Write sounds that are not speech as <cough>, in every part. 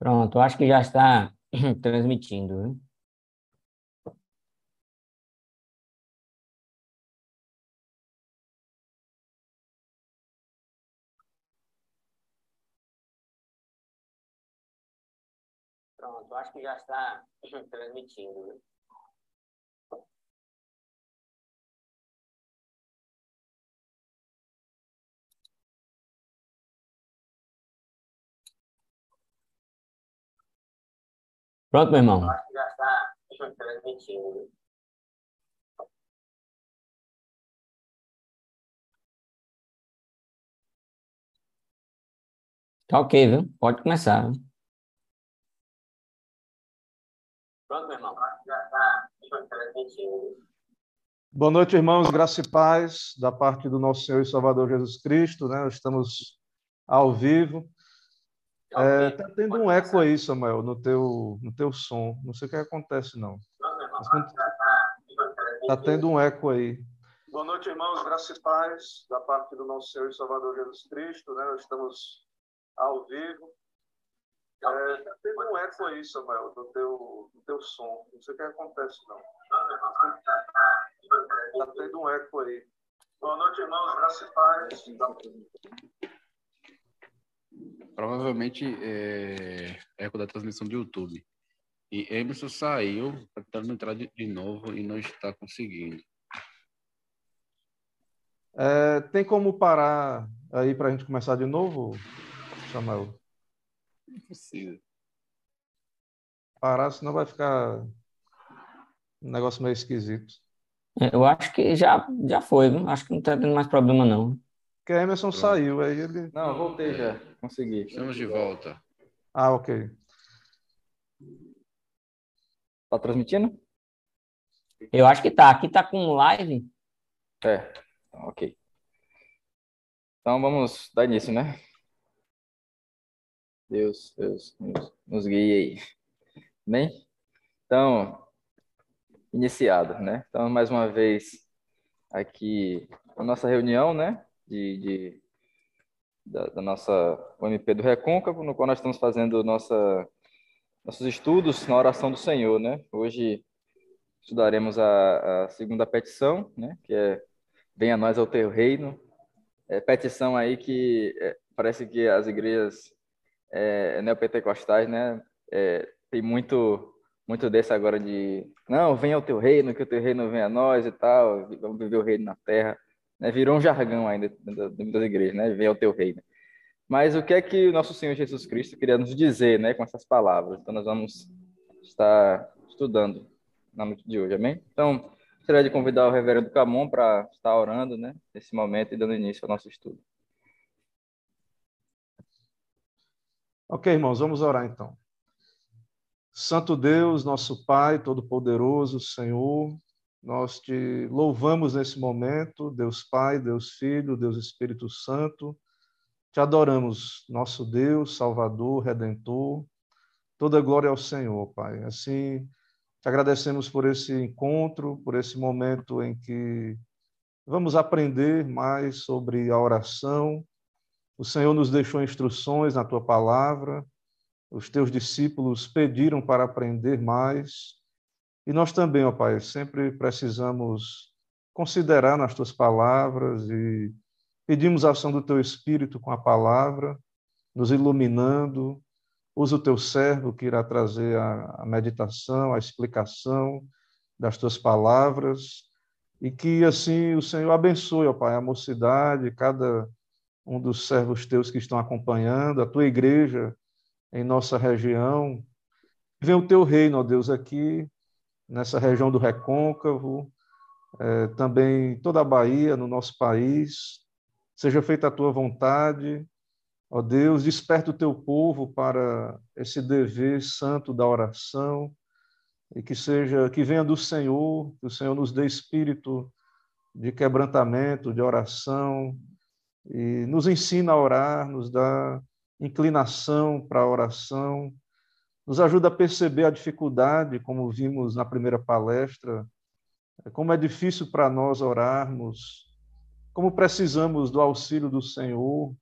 Pronto, acho que já está <clears throat> transmitindo. Né? Pronto, acho que já está <clears throat> transmitindo. Né? Pronto, meu irmão. Tá ok, viu? Pode começar. Viu? Pronto, meu irmão. Boa noite, irmãos. Graça e paz da parte do nosso Senhor e Salvador Jesus Cristo. Né? Estamos ao vivo. É, tá tendo um eco aí, Samuel, no teu, no teu som. Não sei o que acontece, não. Está tendo um eco aí. Boa noite, irmãos. Graça e paz da parte do nosso Senhor e Salvador Jesus Cristo. Né? Estamos ao vivo. É, tá tendo um eco aí, Samuel, no teu, no teu som. Não sei o que acontece, não. Está tendo um eco aí. Boa noite, irmãos. Graça e paz. Provavelmente é eco da transmissão do YouTube. E Emerson saiu, tentando entrar de, de novo e não está conseguindo. É, tem como parar aí para a gente começar de novo, Samuel? Impossível. Parar, senão vai ficar um negócio meio esquisito. É, eu acho que já, já foi, viu? acho que não está tendo mais problema, não. Porque Emerson Pronto. saiu, aí ele. Não, voltei já. Consegui. Estamos de volta. Ah, ok. Tá transmitindo? Eu acho que tá. Aqui tá com live. É, ok. Então vamos dar início, né? Deus, Deus, Deus nos guie aí. Bem? Então, iniciado, né? Então, mais uma vez aqui a nossa reunião, né? de, de da, da, nossa UMP do Recôncavo, no qual nós estamos fazendo nossa, nossos estudos na oração do Senhor, né? Hoje estudaremos a, a segunda petição, né? Que é Venha a nós ao teu reino. É petição aí que é, parece que as igrejas é, neopentecostais, né? É, tem muito muito desse agora de não, venha ao teu reino, que o teu reino venha a nós e tal, vamos viver o reino na terra né? Virou um jargão ainda dentro das igrejas, né? Venha ao teu reino. Mas o que é que o nosso Senhor Jesus Cristo queria nos dizer, né, com essas palavras? Então nós vamos estar estudando na noite de hoje, amém? Então, gostaria de convidar o reverendo Camon para estar orando, né, nesse momento e dando início ao nosso estudo. Ok, irmãos, vamos orar então. Santo Deus, nosso Pai Todo-Poderoso, Senhor, nós te louvamos nesse momento, Deus Pai, Deus Filho, Deus Espírito Santo. Te adoramos, nosso Deus, Salvador, Redentor. Toda glória ao Senhor, Pai. Assim, te agradecemos por esse encontro, por esse momento em que vamos aprender mais sobre a oração. O Senhor nos deixou instruções na tua palavra. Os teus discípulos pediram para aprender mais. E nós também, ó Pai, sempre precisamos considerar nas tuas palavras e pedimos a ação do teu Espírito com a palavra, nos iluminando. Usa o teu servo que irá trazer a, a meditação, a explicação das tuas palavras e que assim o Senhor abençoe, ó Pai, a mocidade, cada um dos servos teus que estão acompanhando, a tua igreja em nossa região. Vem o teu reino, ó Deus, aqui nessa região do Recôncavo, é, também toda a Bahia, no nosso país. Seja feita a tua vontade, ó Deus, desperta o teu povo para esse dever santo da oração e que seja que venha do Senhor, que o Senhor nos dê espírito de quebrantamento, de oração e nos ensina a orar, nos dá inclinação para a oração nos ajuda a perceber a dificuldade, como vimos na primeira palestra, como é difícil para nós orarmos, como precisamos do auxílio do Senhor,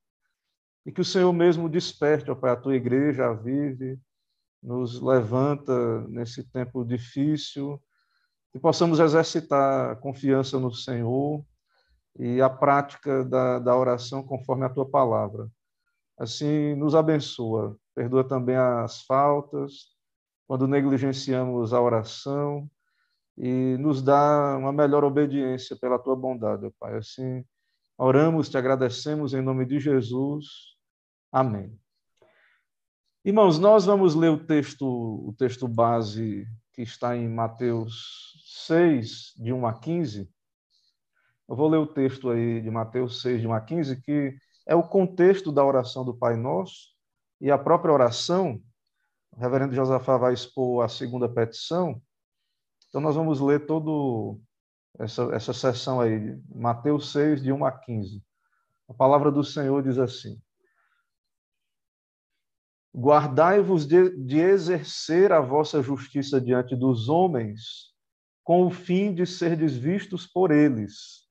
e que o Senhor mesmo desperte, ó Pai, a tua igreja, vive, nos levanta nesse tempo difícil, que possamos exercitar a confiança no Senhor e a prática da, da oração conforme a tua palavra. Assim, nos abençoa, perdoa também as faltas, quando negligenciamos a oração, e nos dá uma melhor obediência pela tua bondade, Pai. Assim, oramos, te agradecemos em nome de Jesus. Amém. Irmãos, nós vamos ler o texto, o texto base que está em Mateus 6, de 1 a 15. Eu vou ler o texto aí de Mateus 6, de 1 a 15, que é o contexto da oração do Pai Nosso e a própria oração. O reverendo Josafá vai expor a segunda petição. Então, nós vamos ler todo essa, essa sessão aí, Mateus 6, de 1 a 15. A palavra do Senhor diz assim: Guardai-vos de, de exercer a vossa justiça diante dos homens, com o fim de serdes vistos por eles.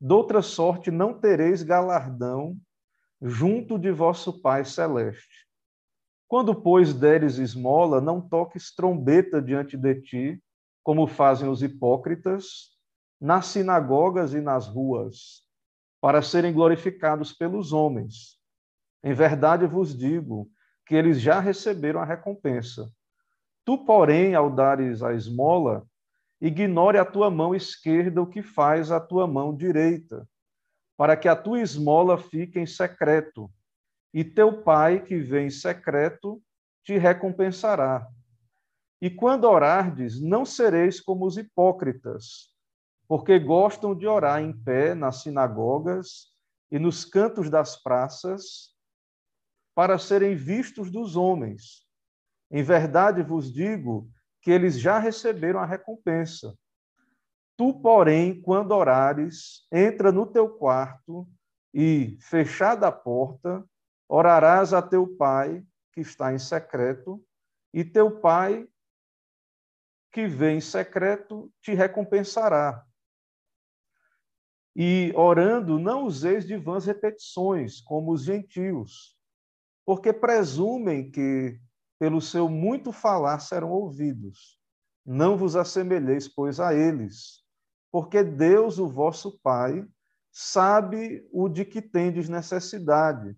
Doutra sorte não tereis galardão junto de vosso Pai celeste. Quando, pois, deres esmola, não toques trombeta diante de ti, como fazem os hipócritas, nas sinagogas e nas ruas, para serem glorificados pelos homens. Em verdade vos digo que eles já receberam a recompensa. Tu, porém, ao dares a esmola, ignore a tua mão esquerda o que faz a tua mão direita, para que a tua esmola fique em secreto, e teu pai que vem em secreto te recompensará. E quando orardes, não sereis como os hipócritas, porque gostam de orar em pé nas sinagogas e nos cantos das praças, para serem vistos dos homens. Em verdade vos digo que eles já receberam a recompensa. Tu, porém, quando orares, entra no teu quarto e, fechada a porta, orarás a teu pai, que está em secreto, e teu pai, que vem em secreto, te recompensará. E orando, não useis de vãs repetições, como os gentios, porque presumem que pelo seu muito falar serão ouvidos. Não vos assemelheis, pois, a eles, porque Deus, o vosso Pai, sabe o de que tendes necessidade,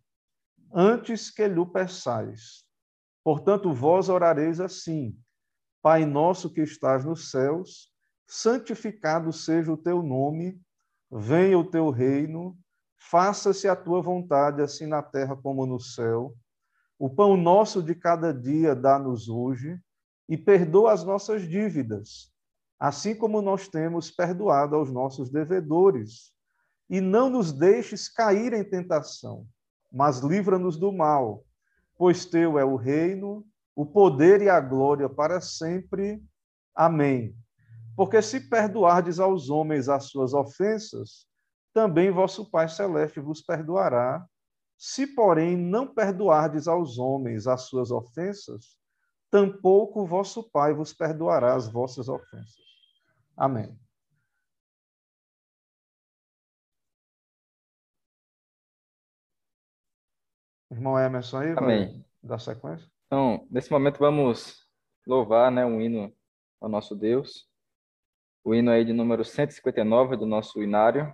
antes que lhe peçais. Portanto, vós orareis assim: Pai nosso que estás nos céus, santificado seja o teu nome, venha o teu reino, faça-se a tua vontade, assim na terra como no céu. O pão nosso de cada dia dá-nos hoje e perdoa as nossas dívidas, assim como nós temos perdoado aos nossos devedores. E não nos deixes cair em tentação, mas livra-nos do mal, pois teu é o reino, o poder e a glória para sempre. Amém. Porque se perdoardes aos homens as suas ofensas, também vosso Pai celeste vos perdoará se, porém, não perdoardes aos homens as suas ofensas, tampouco vosso Pai vos perdoará as vossas ofensas. Amém. Irmão Emerson aí, Amém. dar sequência? Então, nesse momento vamos louvar né, um hino ao nosso Deus. O hino aí de número 159 do nosso inário.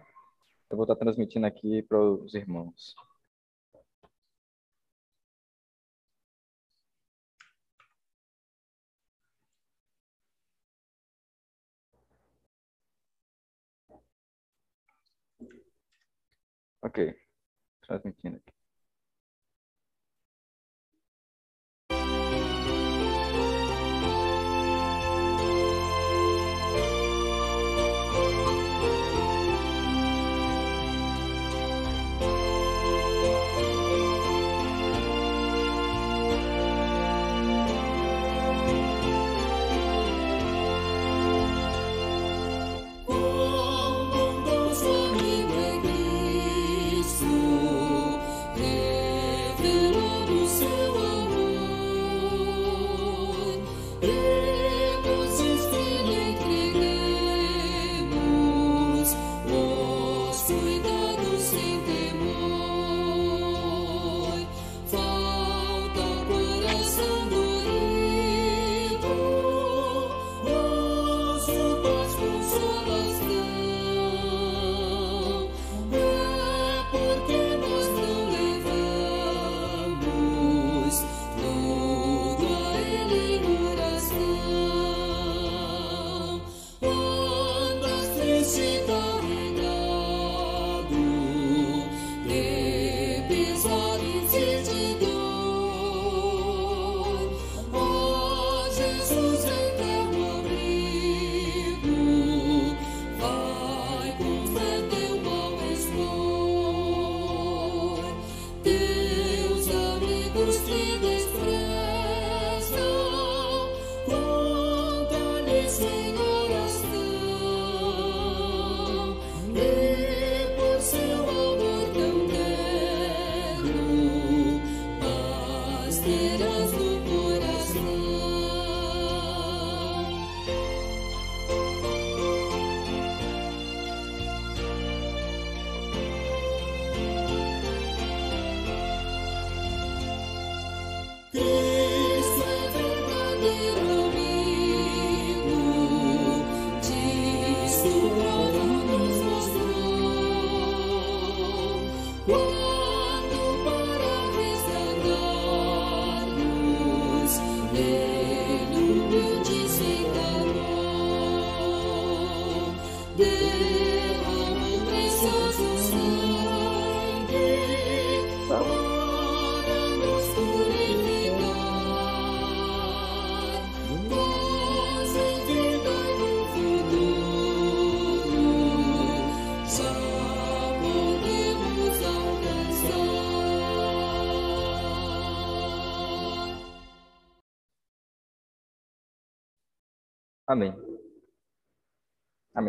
Eu vou estar transmitindo aqui para os irmãos. Ok, transmitindo aqui. Amém.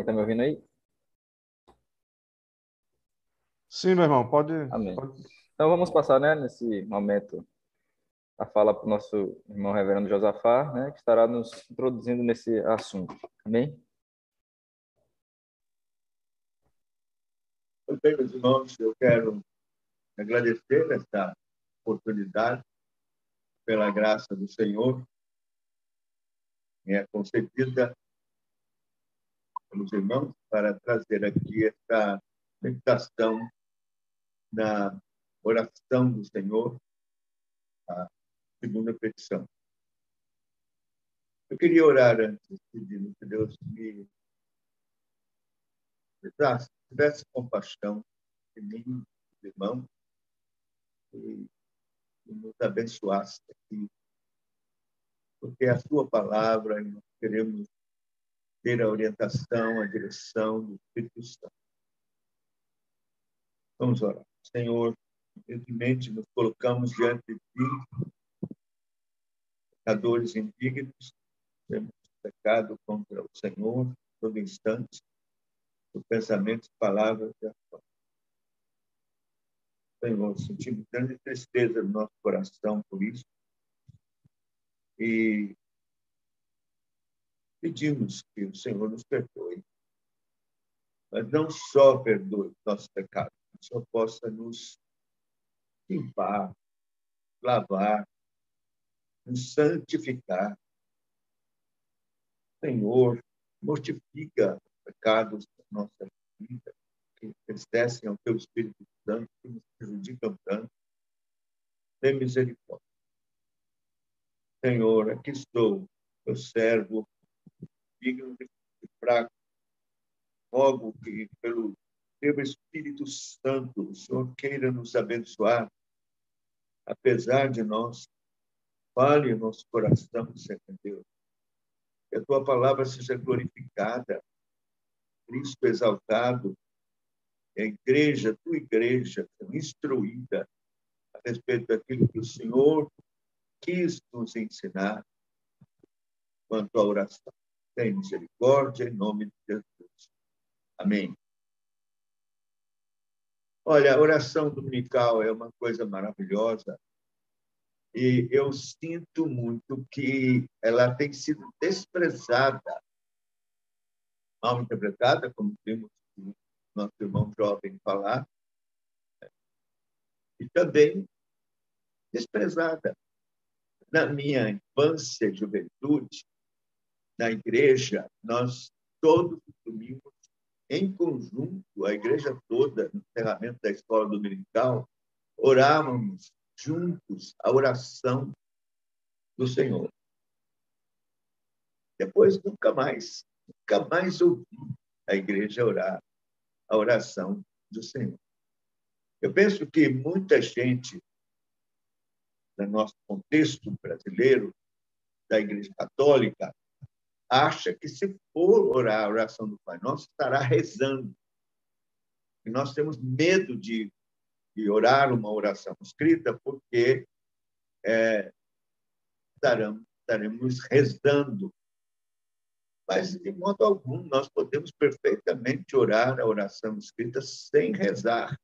Tá me ouvindo aí? Sim, meu irmão, pode. Amém. pode... Então vamos passar, né, nesse momento, a fala para o nosso irmão reverendo Josafá, né, que estará nos introduzindo nesse assunto. Amém? Bem, meus irmãos, eu quero agradecer esta oportunidade pela graça do Senhor é concedida pelos irmãos para trazer aqui esta meditação na oração do Senhor, a segunda petição. Eu queria orar antes, pedindo que Deus me tivesse, tivesse compaixão de mim, irmão, e, e nos abençoasse aqui porque a sua palavra e nós queremos ter a orientação, a direção do Espírito Santo. Vamos orar. Senhor, humildemente nos colocamos diante de ti, pecadores indignos, temos pecado contra o Senhor todo instante, por pensamentos, palavras e ações. Senhor, sentimos grande tristeza no nosso coração por isso, e pedimos que o Senhor nos perdoe. Mas não só perdoe nossos pecados, mas só possa nos limpar, lavar, nos santificar. Senhor, mortifica os pecados da nossa vida, que entristecem ao Teu Espírito Santo, que nos prejudicam tanto. Tem misericórdia. Senhor, aqui estou, teu servo, digno de fraco. Rogo que, pelo teu Espírito Santo, o Senhor queira nos abençoar, apesar de nós. Fale em nosso coração, Senhor Deus. Que a tua palavra seja glorificada, Cristo exaltado, a igreja, tua igreja, instruída a respeito daquilo que o Senhor quis nos ensinar quanto à oração. Tem misericórdia em nome de Jesus. Amém. Olha, a oração dominical é uma coisa maravilhosa e eu sinto muito que ela tem sido desprezada, mal interpretada, como vimos o nosso irmão jovem falar, e também desprezada na minha infância e juventude, na igreja, nós todos os domingos, em conjunto, a igreja toda, no encerramento da escola dominical, orávamos juntos a oração do Senhor. Depois, nunca mais, nunca mais ouvi a igreja orar a oração do Senhor. Eu penso que muita gente no nosso contexto brasileiro, da Igreja Católica, acha que se for orar a oração do Pai Nosso, estará rezando. E nós temos medo de, de orar uma oração escrita, porque é, estaremos, estaremos rezando. Mas, de modo algum, nós podemos perfeitamente orar a oração escrita sem rezar.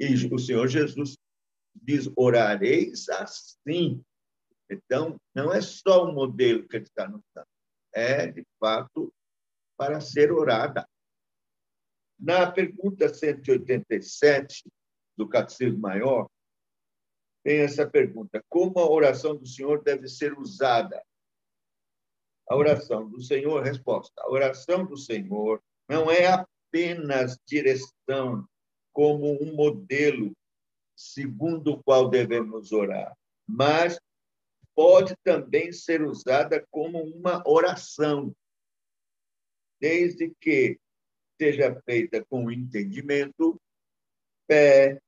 E o Senhor Jesus diz: orareis assim. Então, não é só o modelo que ele está nos dando, é, de fato, para ser orada. Na pergunta 187 do Catecismo Maior, tem essa pergunta: como a oração do Senhor deve ser usada? A oração do Senhor, resposta: a oração do Senhor não é apenas direção como um modelo segundo o qual devemos orar, mas pode também ser usada como uma oração, desde que seja feita com entendimento, fé,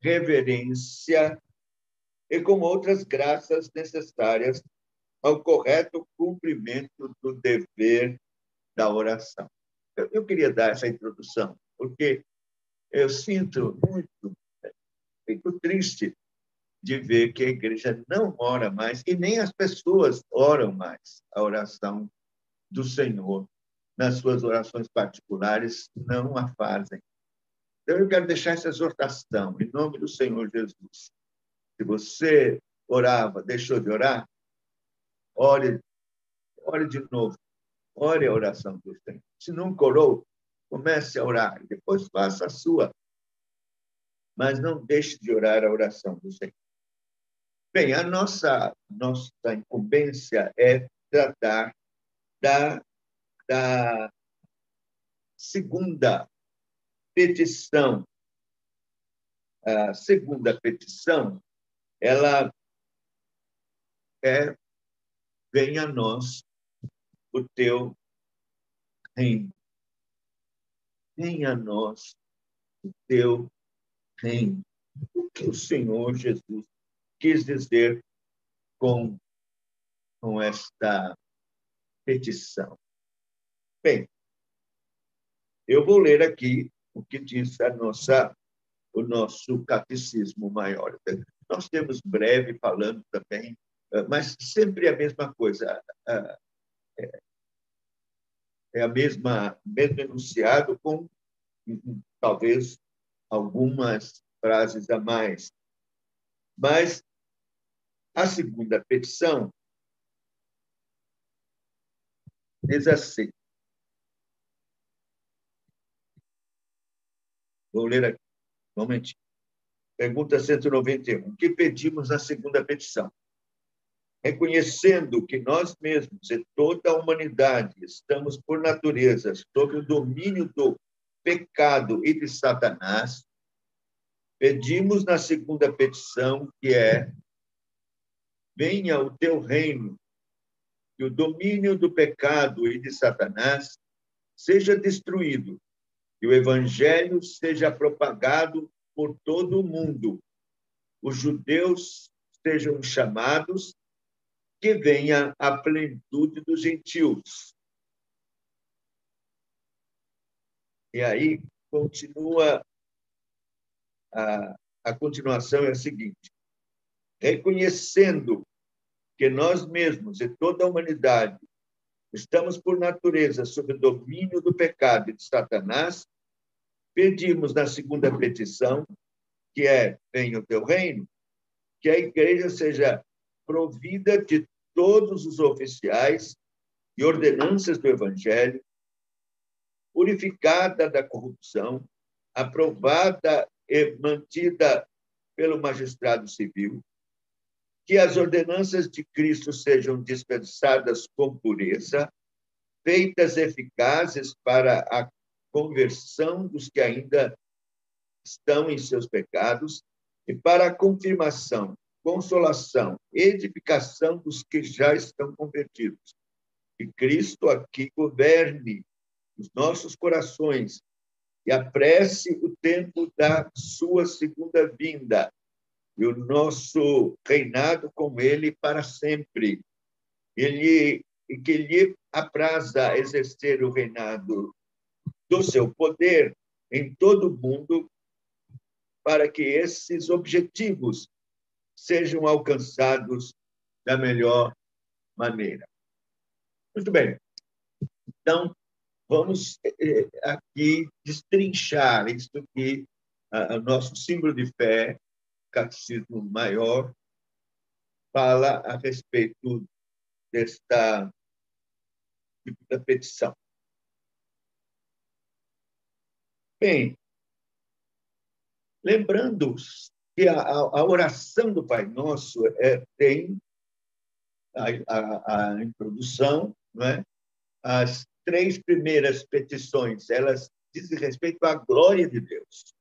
reverência e com outras graças necessárias ao correto cumprimento do dever da oração. Eu, queria dar essa introdução, porque eu sinto muito, fico triste de ver que a igreja não ora mais e nem as pessoas oram mais a oração do Senhor. Nas suas orações particulares, não a fazem. Então, eu quero deixar essa exortação, em nome do Senhor Jesus. Se você orava, deixou de orar, ore, ore de novo. Ore a oração do Senhor. Se não orou, comece a orar. Depois faça a sua. Mas não deixe de orar a oração do Senhor. Bem, a nossa, nossa incumbência é tratar da, da segunda petição. A segunda petição, ela é venha a nós o teu reino. Venha a nós o teu reino. O que o Senhor Jesus quis dizer com, com esta petição? Bem, eu vou ler aqui o que diz a nossa, o nosso catecismo maior. Nós temos breve falando também, eh, mas sempre a mesma coisa. É, é a mesma mesmo enunciado com talvez algumas frases a mais. Mas a segunda petição diz assim: Vou ler aqui, um momentinho. Pergunta 191. O que pedimos na segunda petição? Reconhecendo que nós mesmos e toda a humanidade estamos, por natureza, sob o domínio do pecado e de Satanás, pedimos na segunda petição, que é: venha o teu reino, que o domínio do pecado e de Satanás seja destruído que o evangelho seja propagado por todo o mundo. Os judeus sejam chamados, que venha a plenitude dos gentios. E aí continua a, a continuação é a seguinte: reconhecendo que nós mesmos e toda a humanidade estamos, por natureza, sob o domínio do pecado e de Satanás, pedimos na segunda petição, que é: venha o teu reino, que a igreja seja provida de todos os oficiais e ordenanças do evangelho, purificada da corrupção, aprovada e mantida pelo magistrado civil, que as ordenanças de Cristo sejam dispensadas com pureza, feitas eficazes para a conversão dos que ainda estão em seus pecados e para a confirmação, consolação, edificação dos que já estão convertidos. Que Cristo aqui governe os nossos corações e apresse o tempo da sua segunda vinda e o nosso reinado com ele para sempre. Ele e que lhe apraza exercer o reinado do seu poder em todo o mundo para que esses objetivos sejam alcançados da melhor maneira. Muito bem. Então, vamos eh, aqui destrinchar isso que o nosso símbolo de fé, Catecismo Maior, fala a respeito desta tipo da petição. Bem, lembrando que a, a, oração do Pai Nosso é, tem a, a, a introdução, não é? as três primeiras petições, elas dizem respeito à glória de Deus.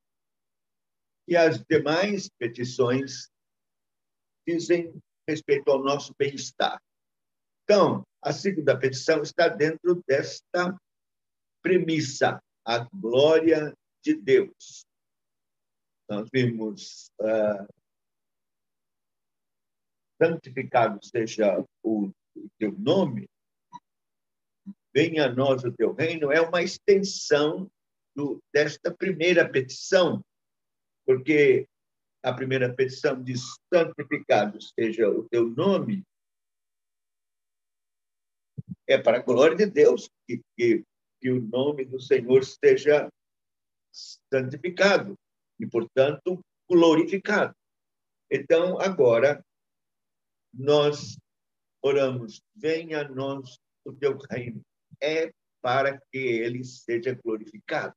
E as demais petições dizem respeito ao nosso bem-estar. Então, a segunda petição está dentro desta premissa, a glória de Deus. Nós vimos uh, santificado seja o teu nome, venha a nós o teu reino, é uma extensão do, desta primeira petição, porque a primeira petição diz: santificado seja o teu nome, é para a glória de Deus que, que, que o nome do Senhor seja santificado e, portanto, glorificado. Então, agora, nós oramos: venha a nós o teu reino. É para que ele seja glorificado.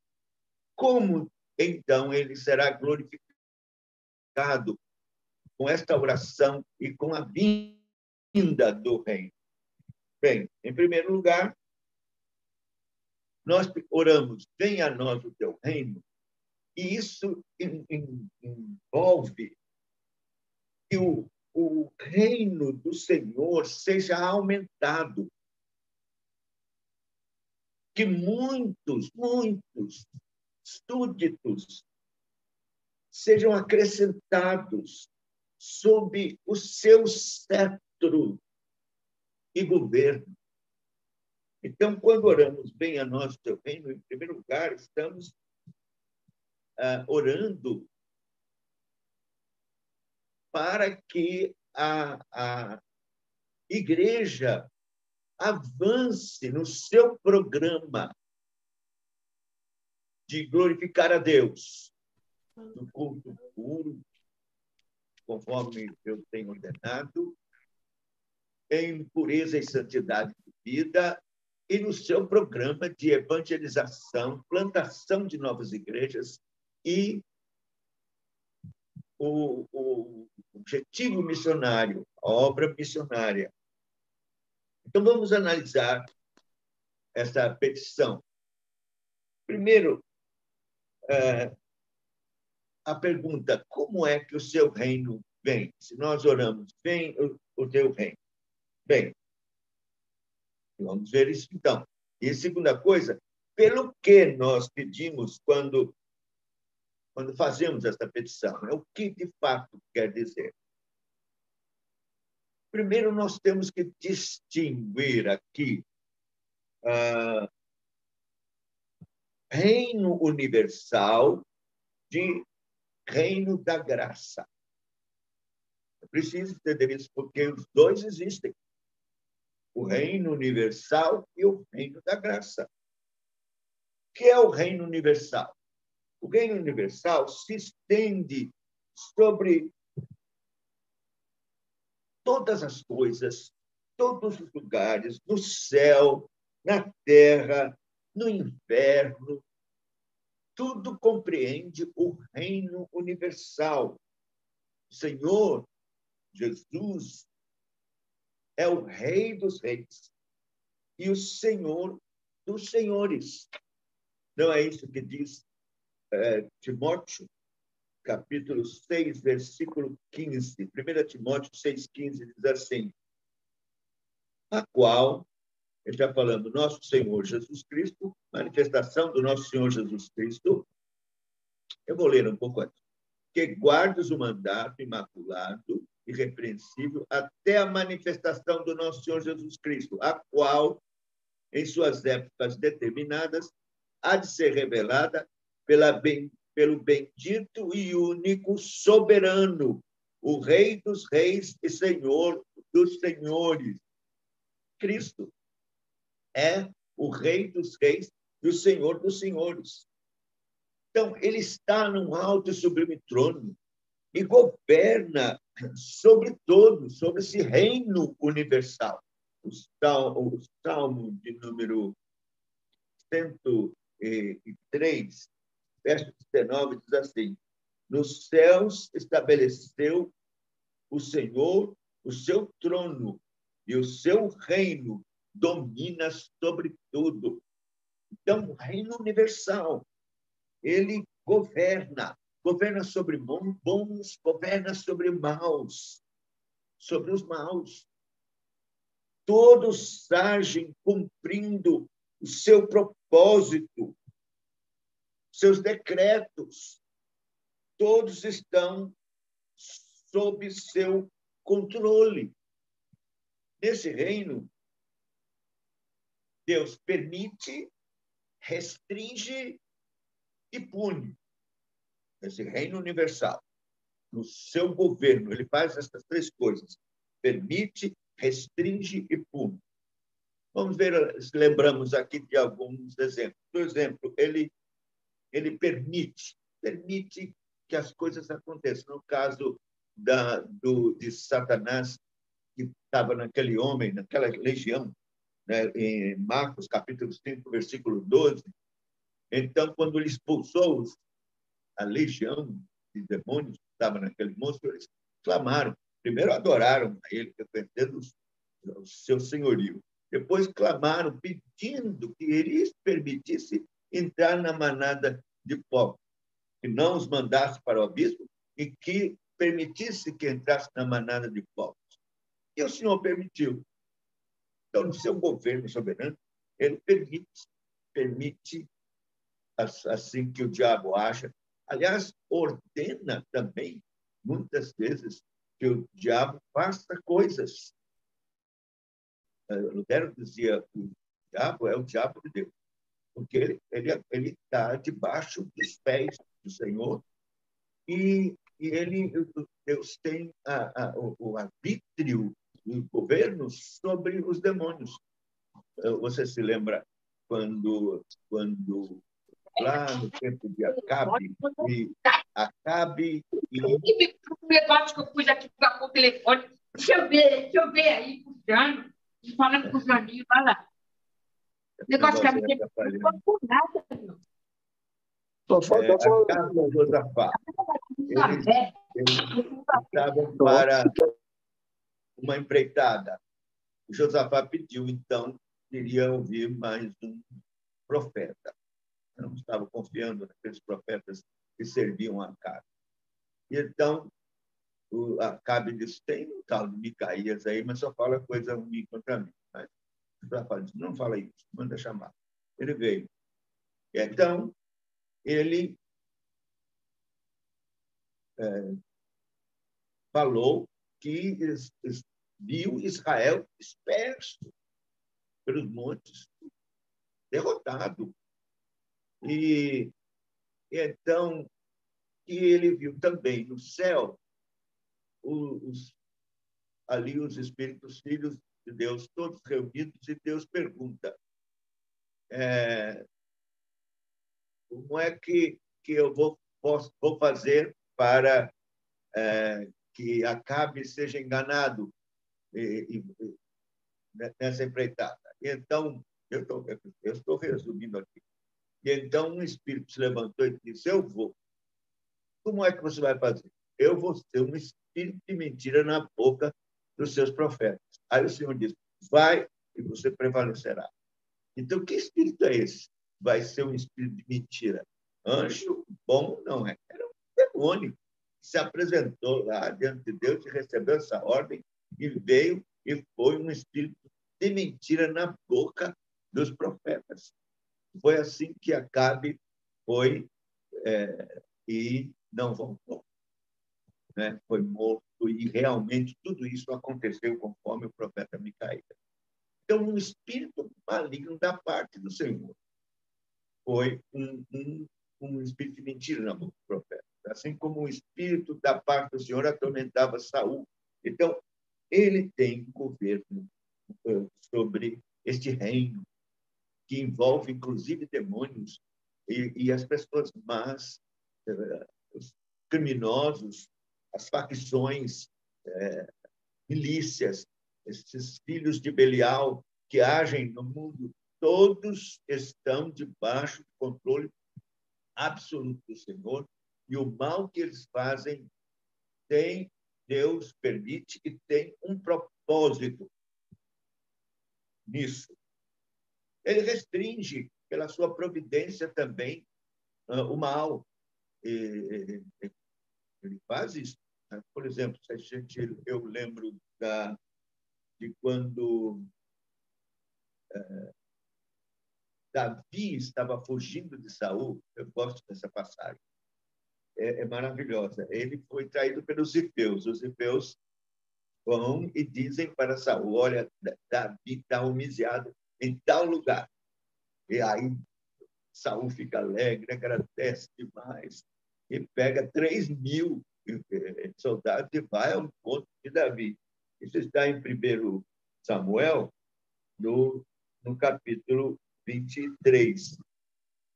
Como então ele será glorificado? com esta oração e com a vinda do reino? Bem, em primeiro lugar, nós oramos, venha a nós o teu reino, e isso envolve que o, o reino do Senhor seja aumentado. Que muitos, muitos súditos sejam acrescentados sob o seu cetro e governo. Então, quando oramos bem a teu reino, em primeiro lugar, estamos ah, orando para que a, a igreja avance no seu programa de glorificar a Deus, no culto puro, conforme eu tenho ordenado, em pureza e santidade de vida e no seu programa de evangelização, plantação de novas igrejas e o, o objetivo missionário, a obra missionária. Então, vamos analisar essa petição. Primeiro, é, a pergunta: como é que o seu reino vem? Se nós oramos, vem o, o teu reino. Bem, vamos ver isso então. E segunda coisa, pelo que nós pedimos quando quando fazemos esta petição, é o que de fato quer dizer. Primeiro, nós temos que distinguir aqui uh, reino universal de reino da graça. É preciso entender isso, porque os dois existem o reino universal e o reino da graça. O que é o reino universal? O reino universal se estende sobre todas as coisas, todos os lugares, no céu, na terra, no inferno. Tudo compreende o reino universal. O Senhor Jesus é o Rei dos Reis e o Senhor dos Senhores. Não é isso que diz é, Timóteo, capítulo 6, versículo 15. 1 Timóteo 6, 15 diz assim: A qual, ele está falando, nosso Senhor Jesus Cristo, manifestação do nosso Senhor Jesus Cristo. Eu vou ler um pouco antes. Que guardes o mandato imaculado irrepreensível até a manifestação do nosso Senhor Jesus Cristo, a qual, em suas épocas determinadas, há de ser revelada pela pelo bendito e único soberano, o Rei dos Reis e Senhor dos Senhores, Cristo. É o Rei dos Reis e o Senhor dos Senhores. Então, ele está num alto e sublime trono e governa sobre todos, sobre esse reino universal. O salmo, o salmo de número 103, verso 19, diz assim: Nos céus estabeleceu o Senhor o seu trono e o seu reino domina sobre tudo. Então, o reino universal, ele governa, governa sobre bons, governa sobre maus, sobre os maus. Todos agem cumprindo o seu propósito, seus decretos. Todos estão sob seu controle. Nesse reino, Deus permite, restringe e pune. Nesse reino universal, no seu governo, ele faz essas três coisas: permite, restringe e pune. Vamos ver, lembramos aqui de alguns exemplos. Por exemplo, ele, ele permite, permite que as coisas aconteçam. No caso da, do, de Satanás, que estava naquele homem, naquela legião, né, em Marcos, capítulo 5, versículo 12. Então, quando ele expulsou a legião de demônios que estava naquele monstro, eles clamaram. Primeiro adoraram a ele, defendendo o seu senhorio. Depois clamaram, pedindo que ele permitisse entrar na manada de povos, que não os mandasse para o abismo e que permitisse que entrasse na manada de povos. E o Senhor permitiu. Então, no seu governo soberano, ele permite, permite assim que o diabo acha. Aliás, ordena também, muitas vezes, que o diabo faça coisas. Eh, Lutero dizia o diabo é o diabo de Deus, porque ele ele ele está debaixo dos pés do Senhor e, e ele Deus tem a, a, o, o arbítrio do governo sobre os demônios. Eh, você se lembra quando, quando lá no tempo de Acabe, e Acabe e... O negócio que eu pus aqui para o telefone, deixa eu ver, deixa eu ver aí, puxando, falando com os amigos, vai lá. O negócio que a minha não por nada, não. É, Acabe e Josafá. Eles, eles estavam para uma empreitada. O Josafá pediu, então, queria ouvir mais um profeta. Eu não estava confiando naqueles profetas que serviam a Acabe. Então, o Acabe disse, tem um tal de Micaías aí, mas só fala coisa ruim contra mim. Mas o Josafá disse, não fala isso, manda chamar. Ele veio. E então, ele é, falou que viu Israel disperso pelos montes, derrotado. E, e então, que ele viu também no céu os, ali os espíritos filhos de Deus, todos reunidos, e Deus pergunta: é, como é que, que eu vou, posso, vou fazer para é, que Acabe seja enganado e, e, nessa empreitada. Então, eu eu estou resumindo aqui. E então um espírito se levantou e disse: Eu vou. Como é que você vai fazer? Eu vou ser um espírito de mentira na boca dos seus profetas. Aí o Senhor disse: Vai e você prevalecerá. Então, que espírito é esse? Vai ser um espírito de mentira. Anjo bom não é. Era um demônio que se apresentou lá diante de Deus e recebeu essa ordem e veio e foi um espírito de mentira na boca dos profetas. Foi assim que Acabe foi é, e não voltou. Né? Foi morto e realmente tudo isso aconteceu conforme o profeta Micaías. Então, um espírito maligno da parte do Senhor foi um, um, um espírito de mentira na boca do profeta. Assim como o espírito da parte do Senhor atormentava Saul. Então, ele tem governo eh, sobre este reino que envolve inclusive demônios e, e as pessoas más, eh, os criminosos, as facções, é, milícias, esses filhos de Belial que agem no mundo, todos estão debaixo do controle absoluto do Senhor e o mal que eles fazem tem Deus permite e tem um propósito nisso. Ele restringe pela sua providência também uh, o mal. Ele faz isso. Né? Por exemplo, se a gente, eu lembro da, de quando uh, Davi estava fugindo de Saul. Eu gosto dessa passagem. É, é maravilhosa. Ele foi traído pelos Ifeus. Os Ifeus vão e dizem para Saul: Olha, Davi está humilhado em tal lugar. E aí Saul fica alegre, agradece demais e pega 3 mil soldados e vai ao encontro de Davi. Isso está em 1 Samuel, no, no capítulo 23.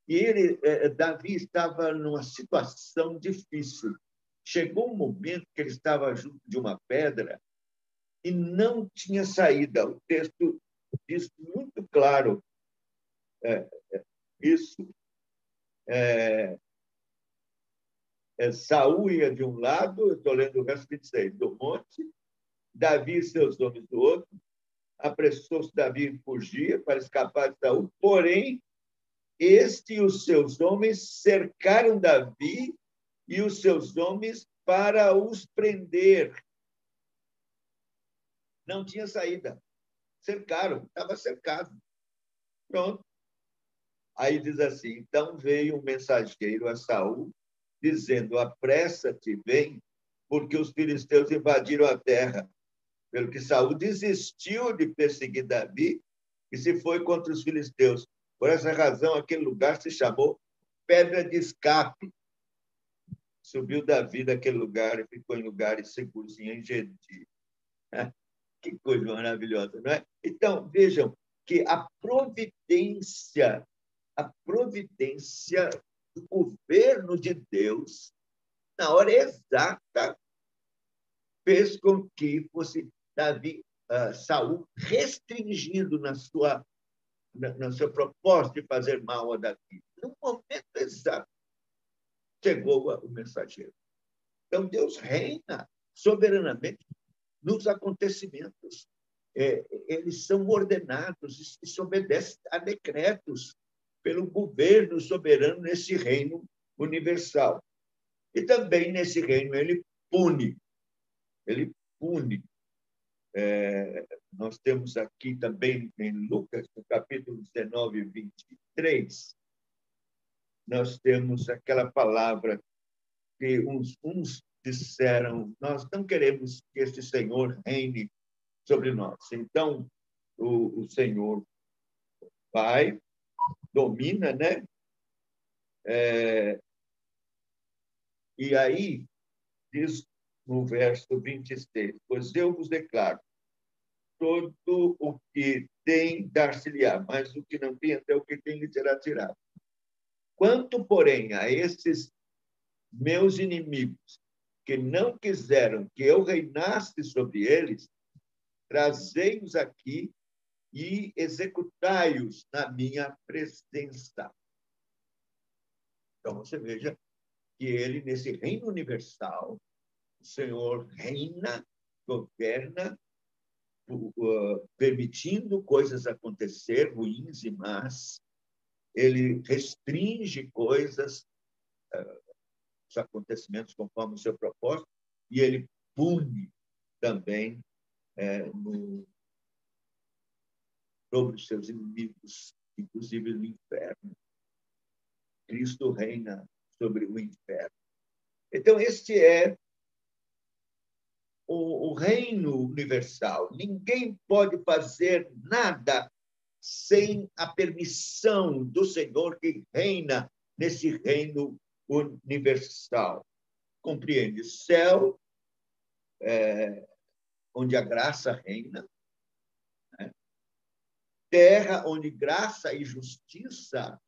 E ele, é, Davi estava numa situação difícil. Chegou um momento que ele estava junto de uma pedra e não tinha saída. O texto diz muito claro é, isso. É, é, Saúl ia de um lado, estou lendo o verso 26, do monte, Davi e seus homens do outro, apressou-se Davi em fugir para escapar de Saúl, porém, este e os seus homens cercaram Davi e os seus homens para os prender. Não tinha saída. Cercaram, estava cercado. Pronto. Aí diz assim: então veio um mensageiro a Saul, dizendo: apressa-te, vem, porque os filisteus invadiram a terra. Pelo que Saul desistiu de perseguir Davi e se foi contra os filisteus. Por essa razão, aquele lugar se chamou Pedra de Escape. Subiu Davi daquele lugar e ficou em lugares seguros em Engedi. Que coisa maravilhosa, não é? Então, vejam que a providência a providência do governo de Deus, na hora exata, fez com que fosse Davi, uh, Saul restringido na sua no seu propósito de fazer mal a Davi. No momento exato, chegou o mensageiro. Então, Deus reina soberanamente nos acontecimentos. É, eles são ordenados e se obedecem a decretos pelo governo soberano nesse reino universal. E também nesse reino ele pune. Ele pune. É, nós temos aqui também em Lucas, no capítulo 19, 23, nós temos aquela palavra que uns, uns disseram: Nós não queremos que este Senhor reine sobre nós. Então, o, o Senhor vai domina, né? É, e aí, diz no verso 26, pois eu vos declaro, todo o que tem, dar-se-lhe-á, mas o que não tem, até o que tem, lhe será tirado. Quanto, porém, a esses meus inimigos, que não quiseram que eu reinasse sobre eles, trazei-os aqui e executai-os na minha presença. Então, você veja que ele, nesse reino universal, o Senhor reina, governa, permitindo coisas acontecer, ruins e más. Ele restringe coisas, uh, os acontecimentos conforme o seu propósito, e ele pune também uh, no, sobre os seus inimigos, inclusive no inferno. Cristo reina sobre o inferno. Então, este é o, o reino universal. Ninguém pode fazer nada sem a permissão do Senhor que reina nesse reino universal. Compreende? Céu, é, onde a graça reina, terra onde graça e justiça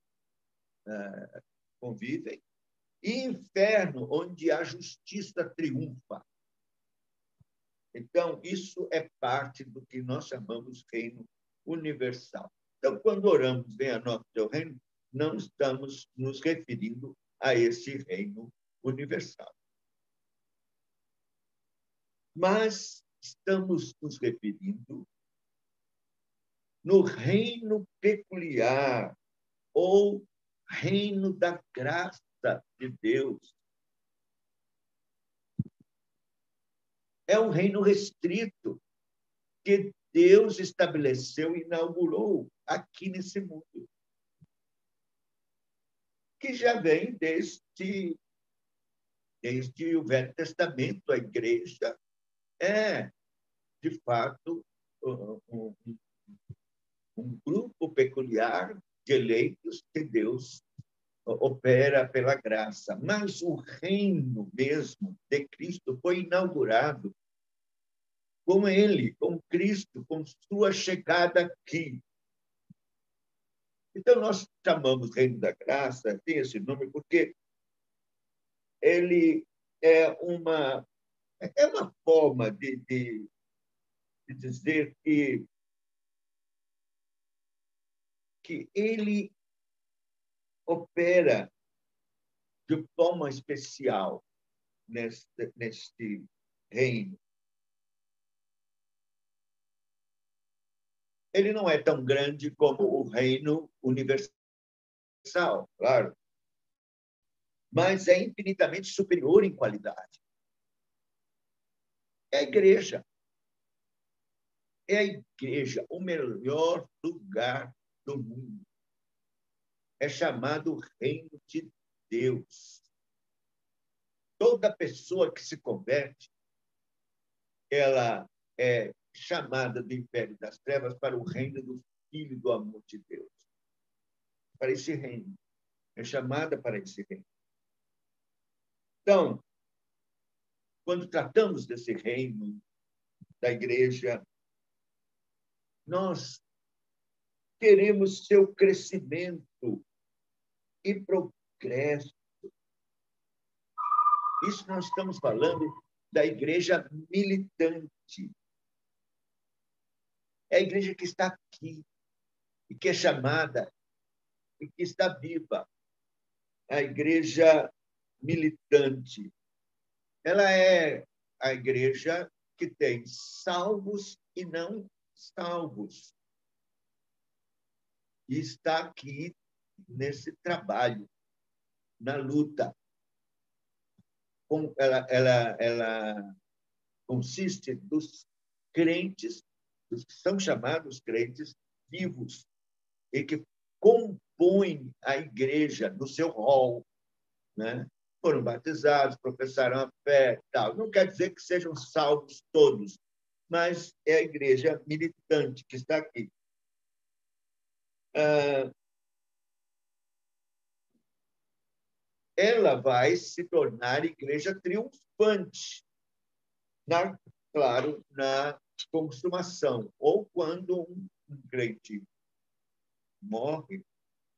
uh, convivem, e inferno onde a justiça triunfa. Então, isso é parte do que nós chamamos reino universal. Então, quando oramos, venha nosso teu reino, não estamos nos referindo a esse reino universal. Mas estamos nos referindo no reino peculiar ou reino da graça de Deus. É um reino restrito que Deus estabeleceu e inaugurou aqui nesse mundo. Que já vem desde, desde o Velho Testamento, a igreja é, de fato, um, um grupo peculiar de eleitos que Deus opera pela graça. Mas o reino mesmo de Cristo foi inaugurado com ele, com Cristo, com sua chegada aqui. Então, nós chamamos Reino da Graça, tem esse nome, porque ele é uma, é uma forma de, de, de dizer que que ele opera de forma especial neste, neste reino. Ele não é tão grande como o reino universal, claro, mas é infinitamente superior em qualidade. É a igreja. É a igreja o melhor lugar do mundo. É chamado reino de Deus. Toda pessoa que se converte, ela é chamada do império das trevas para o reino do Filho do amor de Deus. Para esse reino. É chamada para esse reino. Então, quando tratamos desse reino da igreja, nós queremos seu crescimento e progresso. Isso nós estamos falando da igreja militante. É a igreja que está aqui e que é chamada e que está viva. A igreja militante. Ela é a igreja que tem salvos e não salvos e está aqui nesse trabalho, na luta. Ela, ela, ela consiste dos crentes, dos que são chamados crentes vivos, e que compõem a igreja no seu rol. Né? Foram batizados, professaram a fé, tal. Não quer dizer que sejam salvos todos, mas é a igreja militante que está aqui. Ah, ela vai se tornar igreja triunfante, na, claro, na consumação, ou quando um, crente morre,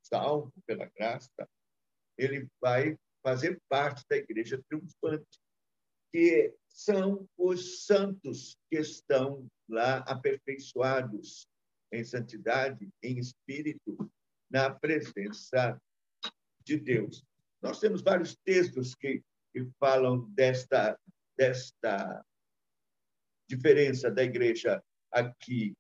salvo pela graça, ele vai fazer parte da igreja triunfante, que são os santos que estão lá aperfeiçoados em santidade, em espírito, na presença de Deus. Nós temos vários textos que, que falam desta, desta diferença da igreja aqui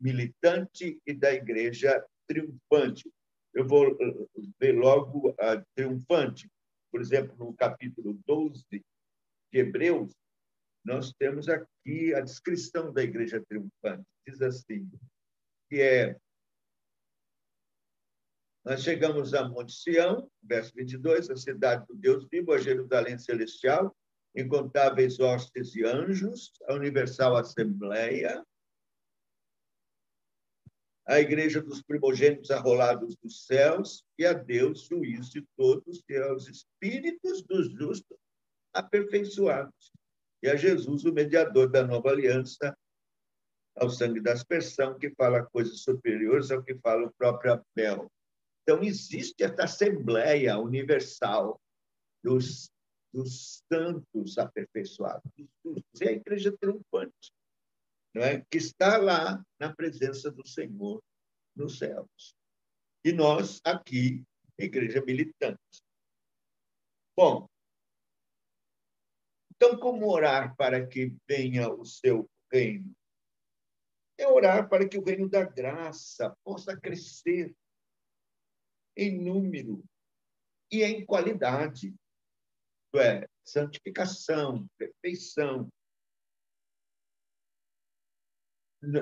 militante e da igreja triunfante. Eu vou eh, ver logo a triunfante. Por exemplo, no capítulo 12 de Hebreus, nós temos aqui a descrição da igreja triunfante. Diz assim: que é nós chegamos a Monte Sião, verso 22, a cidade do Deus vivo, a Jerusalém celestial, incontáveis hostes e anjos, a universal assembleia, a igreja dos primogênitos arrolados dos céus, e a Deus, juiz de todos, e aos espíritos dos justos aperfeiçoados, e a Jesus, o mediador da nova aliança, ao sangue da aspersão, que fala coisas superiores ao que fala o próprio Abel. Então, existe esta Assembleia Universal dos, dos santos aperfeiçoados, é a igreja triunfante, não é? que está lá na presença do Senhor nos céus. E nós, aqui, igreja militante. Bom, então, como orar para que venha o seu reino? É orar para que o reino da graça possa crescer em número e em qualidade. É, santificação, perfeição.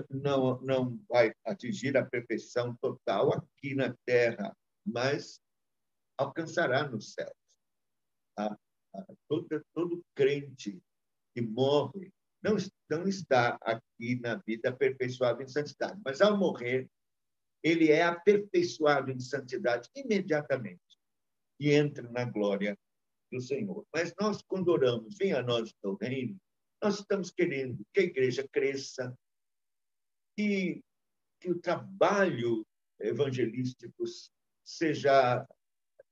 Não, não vai atingir a perfeição total aqui na terra, mas alcançará nos céus. Tá? Todo, todo crente que morre não, não está aqui na vida aperfeiçoado em santidade, mas ao morrer, ele é aperfeiçoado em santidade imediatamente e entra na glória do Senhor. Mas nós, quando oramos, venha a nós o teu reino, nós estamos querendo que a igreja cresça, que, que o trabalho evangelístico seja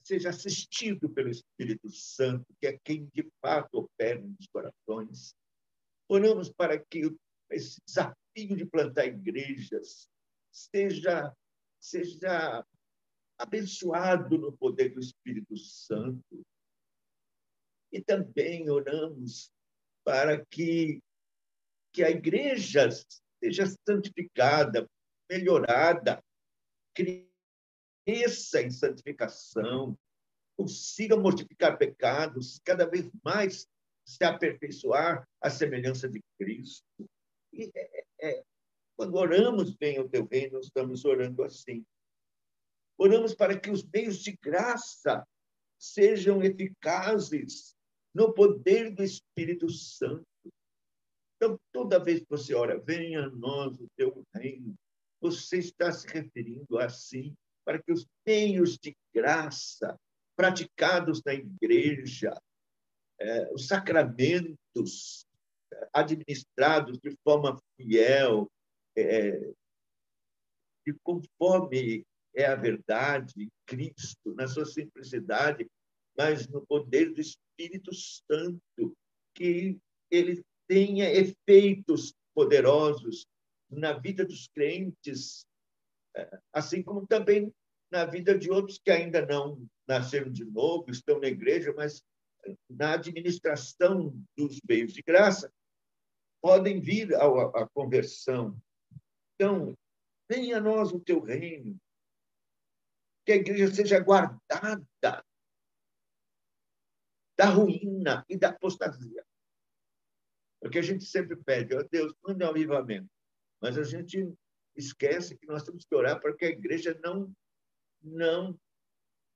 seja assistido pelo Espírito Santo, que é quem de fato opera nos corações. Oramos para que esse desafio de plantar igrejas seja, seja abençoado no poder do Espírito Santo. E também oramos para que, que a igreja seja santificada, melhorada, cresça em santificação, consiga mortificar pecados, cada vez mais se aperfeiçoar à semelhança de Cristo. E é, é, quando oramos bem o teu reino, nós estamos orando assim. Oramos para que os meios de graça sejam eficazes no poder do Espírito Santo. Então, toda vez que você ora, venha a nós o teu reino, você está se referindo assim para que os meios de graça praticados na igreja, é, os sacramentos é, administrados de forma fiel, é, de conforme é a verdade Cristo, na sua simplicidade, mas no poder do Espírito Santo, que ele tenha efeitos poderosos na vida dos crentes, é, assim como também na vida de outros que ainda não nasceram de novo, estão na igreja, mas na administração dos meios de graça, podem vir à conversão. Então, venha a nós o teu reino, que a igreja seja guardada da ruína e da apostasia. Porque a gente sempre pede, ó oh, Deus, manda um avivamento. Mas a gente esquece que nós temos que orar para que a igreja não não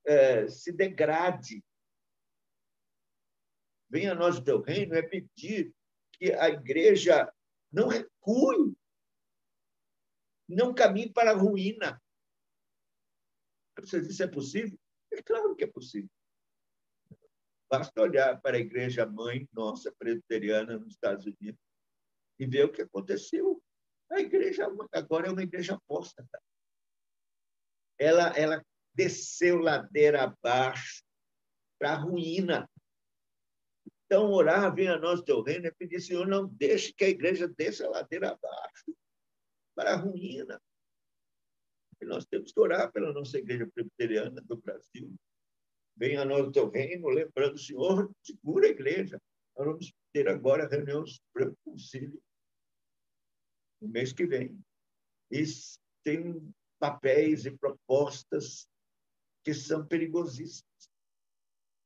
é, se degrade. Venha a nós o teu reino é pedir que a igreja não recue, não caminhe para a ruína. Você disse, é possível? É claro que é possível. Basta olhar para a igreja mãe nossa presbiteriana nos Estados Unidos e ver o que aconteceu. A igreja agora é uma igreja apóstata ela, ela desceu ladeira abaixo para a ruína. Então, orar, venha a nós teu reino, é pedir, Senhor, não deixe que a igreja desça ladeira abaixo para a ruína. E nós temos que orar pela nossa igreja presbiteriana do Brasil. Venha a nós o teu reino, lembrando, Senhor, segura a igreja. Nós vamos ter agora a reunião do Supremo no mês que vem. E tem papéis e propostas que são perigosíssimas.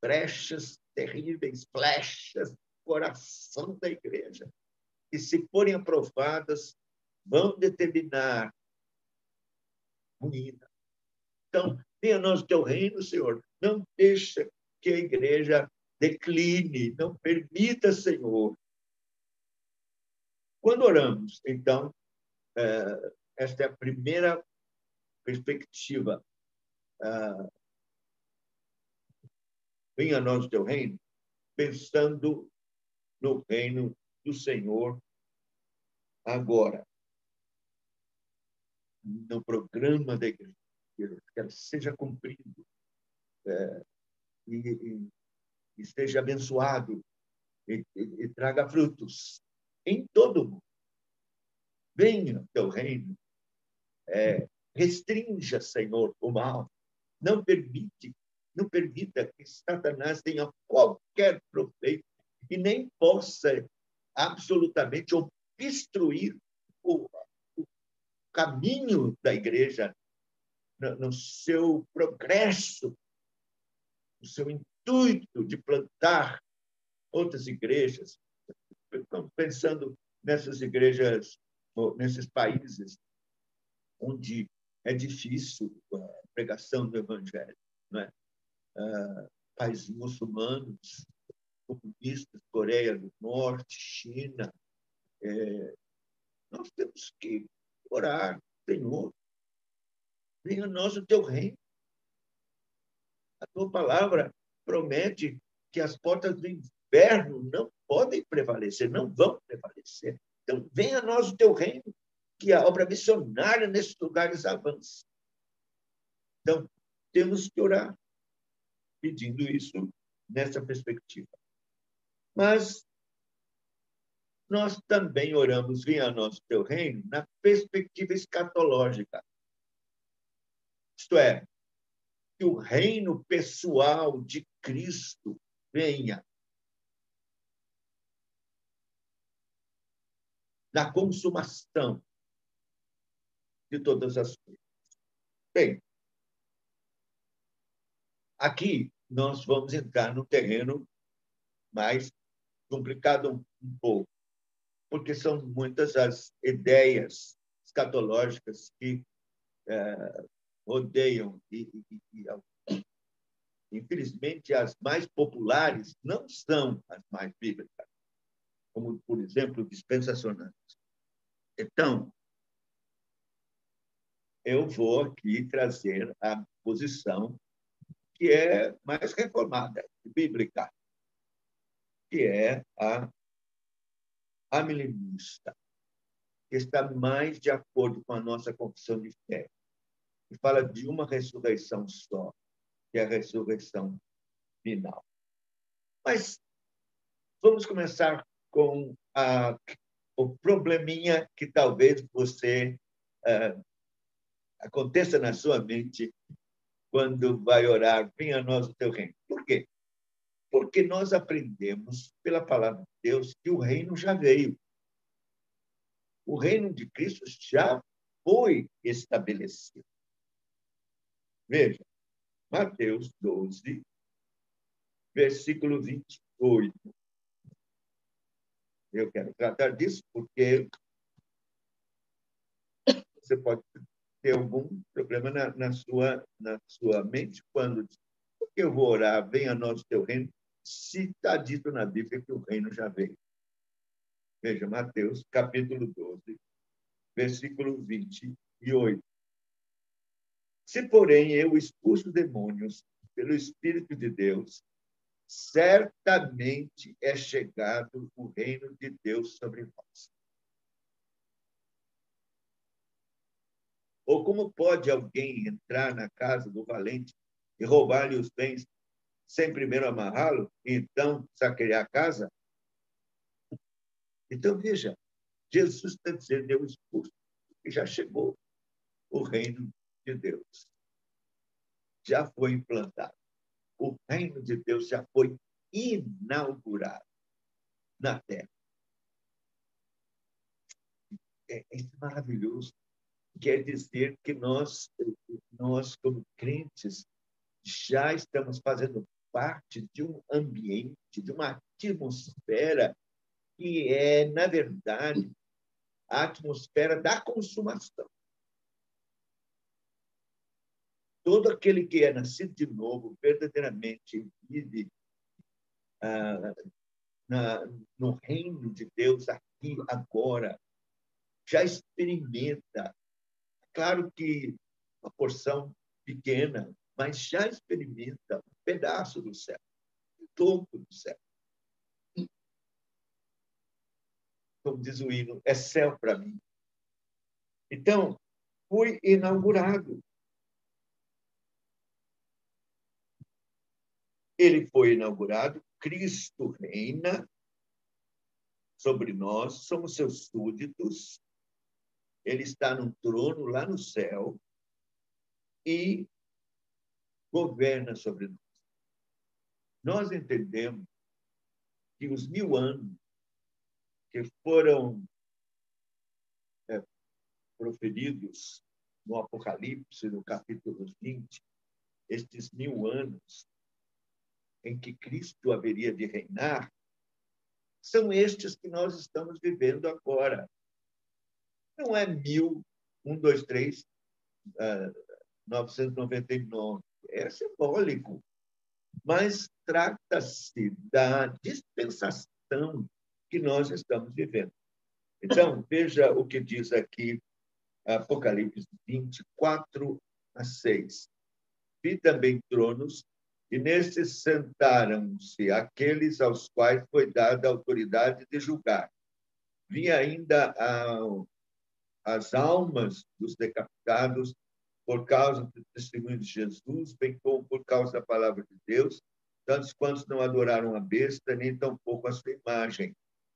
Brechas terríveis, flechas coração da igreja, que, se forem aprovadas, vão determinar ruína. Então, venha nós teu reino, Senhor. Não deixa que a igreja decline, não permita, Senhor. Quando oramos, então, eh, esta é a primeira perspectiva. Ah, venha a nós o teu reino, pensando no reino do Senhor agora. no programa da igreja, que ela seja cumprido é, e, e, e, seja abençoado e, e, traga frutos em todo mundo. Venha o teu reino, é, restrinja, Senhor, o mal, não permite, não permita que Satanás tenha qualquer proveito e nem possa absolutamente obstruir o, o caminho da igreja no, seu progresso, no seu intuito de plantar outras igrejas. Estamos pensando nessas igrejas, nesses países onde é difícil a pregação do evangelho, é? Uh, países muçulmanos, comunistas, Coreia do Norte, China. É, nós temos que orar, Senhor, venha a nós o teu reino. A tua palavra promete que as portas do inferno não podem prevalecer, não vão prevalecer. Então, venha a nós o teu reino, que a obra missionária nesses lugares avance. Então, temos que orar, pedindo isso nessa perspectiva. Mas nós também oramos, venha a nós o teu reino, na perspectiva escatológica. Isto é, que o reino pessoal de Cristo venha na consumação de todas as coisas. Bem, aqui nós vamos entrar no terreno mais complicado um pouco, porque são muitas as ideias escatológicas que é, rodeiam e, e, e, infelizmente as mais populares não são as mais bíblicas, como por exemplo dispensacionais. Então, eu vou aqui trazer a posição que é mais reformada, bíblica que é a amilenista, que está mais de acordo com a nossa confissão de fé, que fala de uma ressurreição só, que é a ressurreição final. Mas vamos começar com a, o probleminha que talvez você uh, aconteça na sua mente quando vai orar, venha a nós o teu reino. Por quê? Porque nós aprendemos pela palavra de Deus que o reino já veio. O reino de Cristo já foi estabelecido. Veja, Mateus 12, versículo 28. Eu quero tratar disso porque você pode ter algum problema na, na, sua, na sua mente quando diz, por que eu vou orar, venha nós teu reino, se está dito na Bíblia que o reino já veio. Veja, Mateus, capítulo 12, versículo 28. Se, porém, eu expulso demônios pelo Espírito de Deus, certamente é chegado o reino de Deus sobre vós. Ou como pode alguém entrar na casa do valente e roubar-lhe os bens sem primeiro amarrá-lo e então saquear a casa? Então, veja, Jesus está dizendo, eu expulso, que já chegou o reino de Deus. Já foi implantado. O reino de Deus já foi inaugurado na terra. É, é maravilhoso. Quer dizer que nós, nós como crentes, já estamos fazendo parte de um ambiente, de uma atmosfera que é, na verdade, a atmosfera da consumação. Todo aquele que é nascido de novo verdadeiramente vive ah, na, no reino de Deus aqui, agora. Já experimenta. Claro que uma porção pequena, mas já experimenta um pedaço do céu, um topo do céu. Como diz o hino, é céu para mim. Então, foi inaugurado. Ele foi inaugurado, Cristo reina sobre nós, somos seus súditos, ele está no trono lá no céu e governa sobre nós. Nós entendemos que os mil anos que foram é, proferidos no Apocalipse, no capítulo 20, estes mil anos em que Cristo haveria de reinar, são estes que nós estamos vivendo agora. Não é mil, um, dois, três, uh, 999. É simbólico, mas trata-se da dispensação que nós estamos vivendo. Então, veja o que diz aqui Apocalipse 24 a 6. Vi também tronos, e nesses sentaram-se aqueles aos quais foi dada a autoridade de julgar. Vi ainda a, as almas dos decapitados por causa do testemunho de Jesus, bem como por causa da palavra de Deus, tantos quantos não adoraram a besta, nem tampouco a sua imagem,